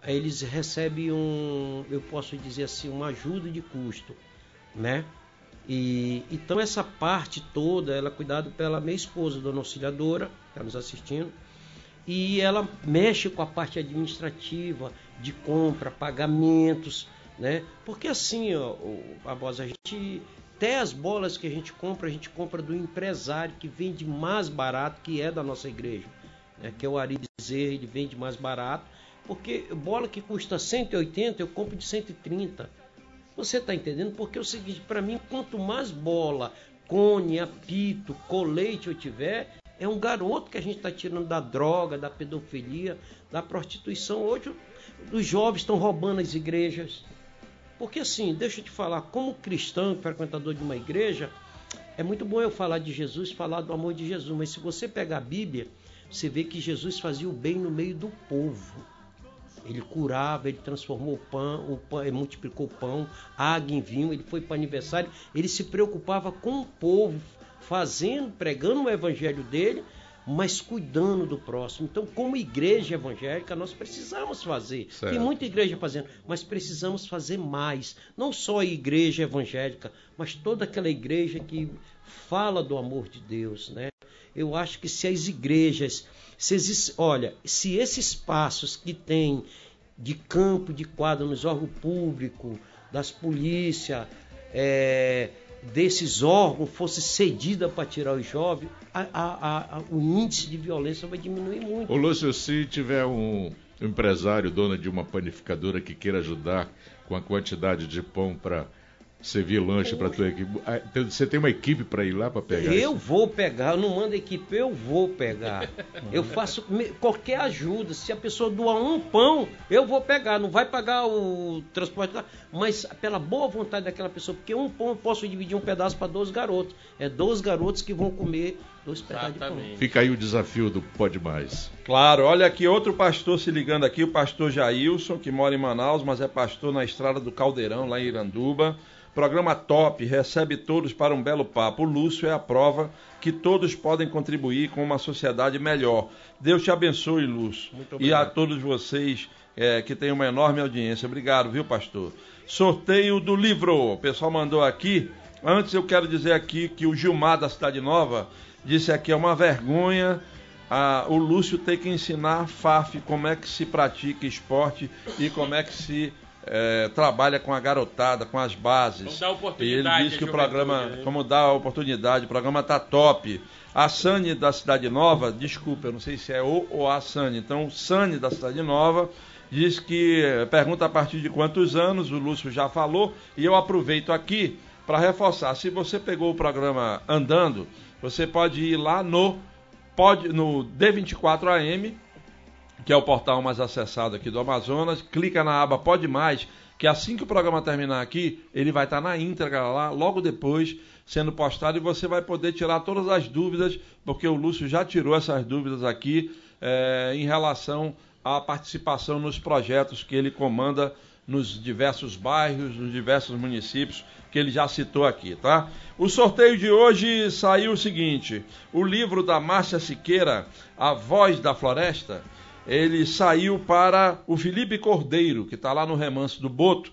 eh, eles recebem um, eu posso dizer assim, uma ajuda de custo, né? E então essa parte toda, ela é cuidada pela minha esposa, dona auxiliadora, que está nos assistindo, e ela mexe com a parte administrativa, de compra, pagamentos, né? Porque assim, ó, Barbosa, a gente até as bolas que a gente compra, a gente compra do empresário que vende mais barato, que é da nossa igreja, né? que é o Ari Bezerra, ele vende mais barato, porque bola que custa 180, eu compro de 130. Você está entendendo? Porque é o seguinte, para mim, quanto mais bola, cone, apito, colete eu tiver, é um garoto que a gente está tirando da droga, da pedofilia, da prostituição. Hoje os jovens estão roubando as igrejas. Porque assim, deixa eu te falar, como cristão, frequentador de uma igreja, é muito bom eu falar de Jesus, falar do amor de Jesus, mas se você pegar a Bíblia, você vê que Jesus fazia o bem no meio do povo. Ele curava, ele transformou o pão, o pão, ele multiplicou o pão, água em vinho, ele foi para aniversário, ele se preocupava com o povo, fazendo, pregando o evangelho dele, mas cuidando do próximo. Então, como igreja evangélica, nós precisamos fazer. Certo. Tem muita igreja fazendo, mas precisamos fazer mais. Não só a igreja evangélica, mas toda aquela igreja que fala do amor de Deus, né? Eu acho que se as igrejas, se existe, olha, se esses espaços que tem de campo, de quadro nos órgãos públicos, das polícias, é, desses órgãos fosse cedida para tirar os jovens, a- a- a- o índice de violência vai diminuir muito. Ô Lúcio, se tiver um empresário, dono de uma panificadora que queira ajudar com a quantidade de pão para servir lanche para tua equipe, ah, tem- você tem uma equipe para ir lá para pegar Eu isso? vou pegar, eu não mando equipe, eu vou pegar. Eu faço qualquer ajuda. Se a pessoa doar um pão, eu vou pegar. Não vai pagar o transporte, mas pela boa vontade daquela pessoa, porque um pão eu posso dividir um pedaço para 12 garotos. É 12 garotos que vão comer dois pedaços de pão. Fica aí o desafio do Pode Mais. Claro, olha aqui outro pastor se ligando aqui, o pastor Jailson, que mora em Manaus, mas é pastor na estrada do Caldeirão, lá em Iranduba. Programa top, recebe todos para um belo papo. O Lúcio é a prova que todos podem contribuir com uma sociedade melhor. Deus te abençoe, Lúcio. Muito e a todos vocês é, que têm uma enorme audiência. Obrigado, viu, pastor? Sorteio do livro. O pessoal mandou aqui Antes eu quero dizer aqui que o Gilmar da Cidade Nova disse aqui é uma vergonha ah, o Lúcio ter que ensinar a FAF como é que se pratica esporte e como é que se é, trabalha com a garotada, com as bases. E ele disse que o programa, né? como dá a oportunidade, o programa tá top. A Sani da Cidade Nova, desculpa, eu não sei se é o ou a Sani, então Sani da Cidade Nova diz que pergunta a partir de quantos anos, o Lúcio já falou, e eu aproveito aqui para reforçar. Se você pegou o programa andando, você pode ir lá no, pode, no D24AM, que é o portal mais acessado aqui do Amazonas, clica na aba Pode Mais, que assim que o programa terminar aqui, ele vai estar na íntegra lá, logo depois, sendo postado, e você vai poder tirar todas as dúvidas, porque o Lúcio já tirou essas dúvidas aqui é, em relação à participação nos projetos que ele comanda nos diversos bairros, nos diversos municípios que ele já citou aqui, tá? O sorteio de hoje saiu o seguinte: o livro da Márcia Siqueira, A Voz da Floresta, ele saiu para o Felipe Cordeiro, que está lá no Remanso do Boto,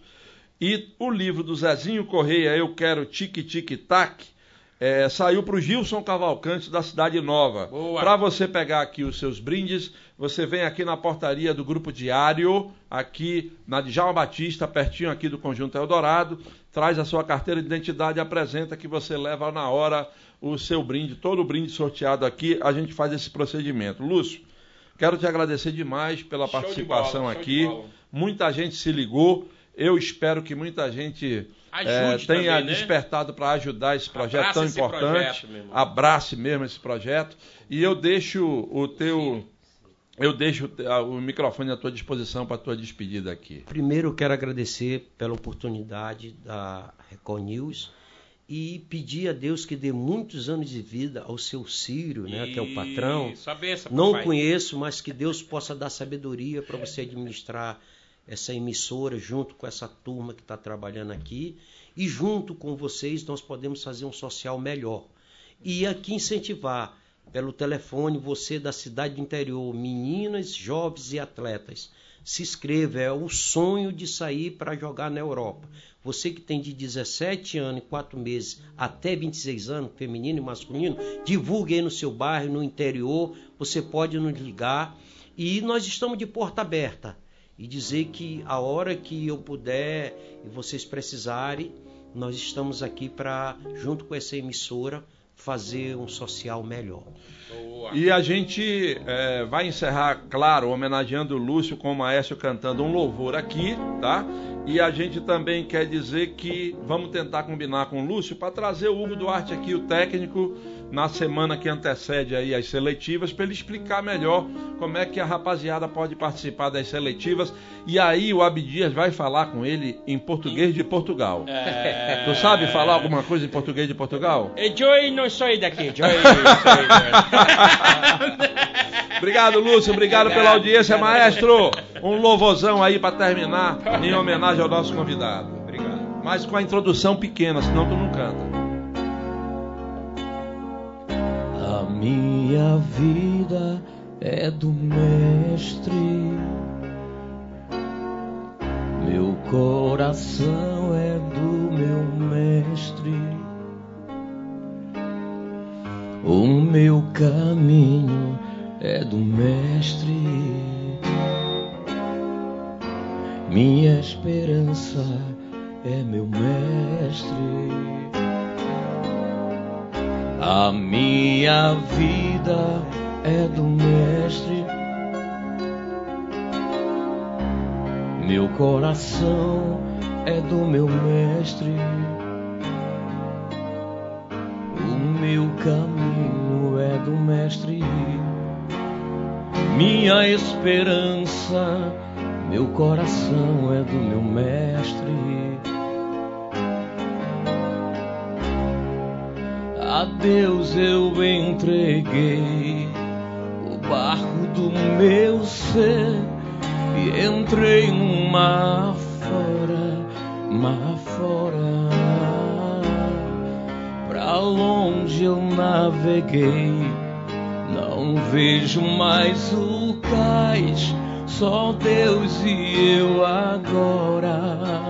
e o livro do Zezinho Correia, Eu Quero Tique Tique Tac, é, saiu para o Gilson Cavalcante da Cidade Nova. Para você pegar aqui os seus brindes, você vem aqui na portaria do Grupo Diário, aqui na Djalma Batista, pertinho aqui do Conjunto Eldorado, traz a sua carteira de identidade e apresenta que você leva na hora o seu brinde, todo o brinde sorteado aqui, a gente faz esse procedimento. Lúcio, Quero te agradecer demais pela show participação bola, aqui. Muita gente se ligou. Eu espero que muita gente é, tenha também, né? despertado para ajudar esse projeto Abraça tão esse importante. Projeto, Abrace mesmo esse projeto. E eu deixo o teu. Eu deixo o microfone à tua disposição para a tua despedida aqui. Primeiro, eu quero agradecer pela oportunidade da Record News e pedir a Deus que dê muitos anos de vida ao seu Círio, né, que é o patrão. Não conheço, mas que Deus possa dar sabedoria para você administrar essa emissora junto com essa turma que está trabalhando aqui e junto com vocês nós podemos fazer um social melhor. E aqui incentivar pelo telefone você da cidade do interior, meninas, jovens e atletas. Se inscreva, é o sonho de sair para jogar na Europa. Você que tem de 17 anos e 4 meses até 26 anos, feminino e masculino, divulgue aí no seu bairro, no interior, você pode nos ligar e nós estamos de porta aberta e dizer que a hora que eu puder e vocês precisarem, nós estamos aqui para, junto com essa emissora, fazer um social melhor. E a gente é, vai encerrar, claro, homenageando o Lúcio com o Maestro cantando um louvor aqui, tá? E a gente também quer dizer que vamos tentar combinar com o Lúcio para trazer o Hugo Duarte aqui, o técnico, na semana que antecede aí as seletivas, para ele explicar melhor como é que a rapaziada pode participar das seletivas. E aí o Abdias vai falar com ele em português de Portugal. É... Tu sabe falar alguma coisa em português de Portugal? Joy não sou daqui, Joy Obrigado, Lúcio. Obrigado pela audiência, maestro. Um louvorzão aí para terminar em homenagem ao nosso convidado. Obrigado. Mas com a introdução pequena, senão tu não canta. Minha vida é do Mestre. Meu coração é do meu Mestre. O meu caminho é do Mestre. Minha esperança é meu Mestre. A minha vida é do Mestre. Meu coração é do meu Mestre. O meu caminho é do Mestre minha esperança, meu coração é do meu mestre. A Deus eu entreguei o barco do meu ser e entrei no mar fora, mar fora. Pra longe eu naveguei não vejo mais o cais, só Deus e eu agora.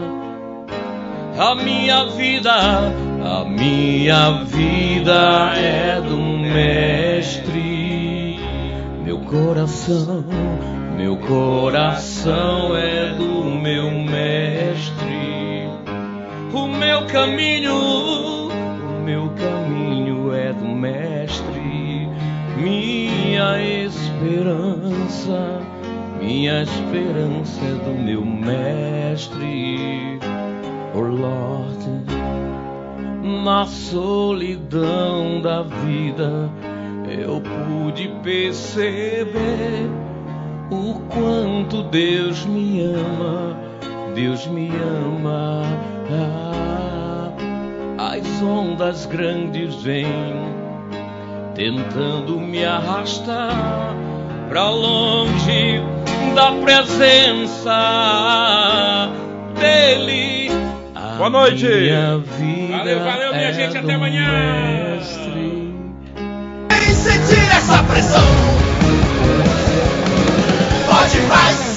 A minha vida A minha vida é do Mestre. Meu coração, meu coração é do meu Mestre. O meu caminho, o meu caminho é do Mestre. Minha esperança, minha esperança é do meu Mestre. Oh Lord, na solidão da vida eu pude perceber o quanto Deus me ama, Deus me ama. Ah, as ondas grandes vêm tentando me arrastar para longe da presença dele. Boa noite. Minha vida Valeu, valeu, minha é gente, até amanhã. Mestre. Vem sentir essa pressão. Pode mais.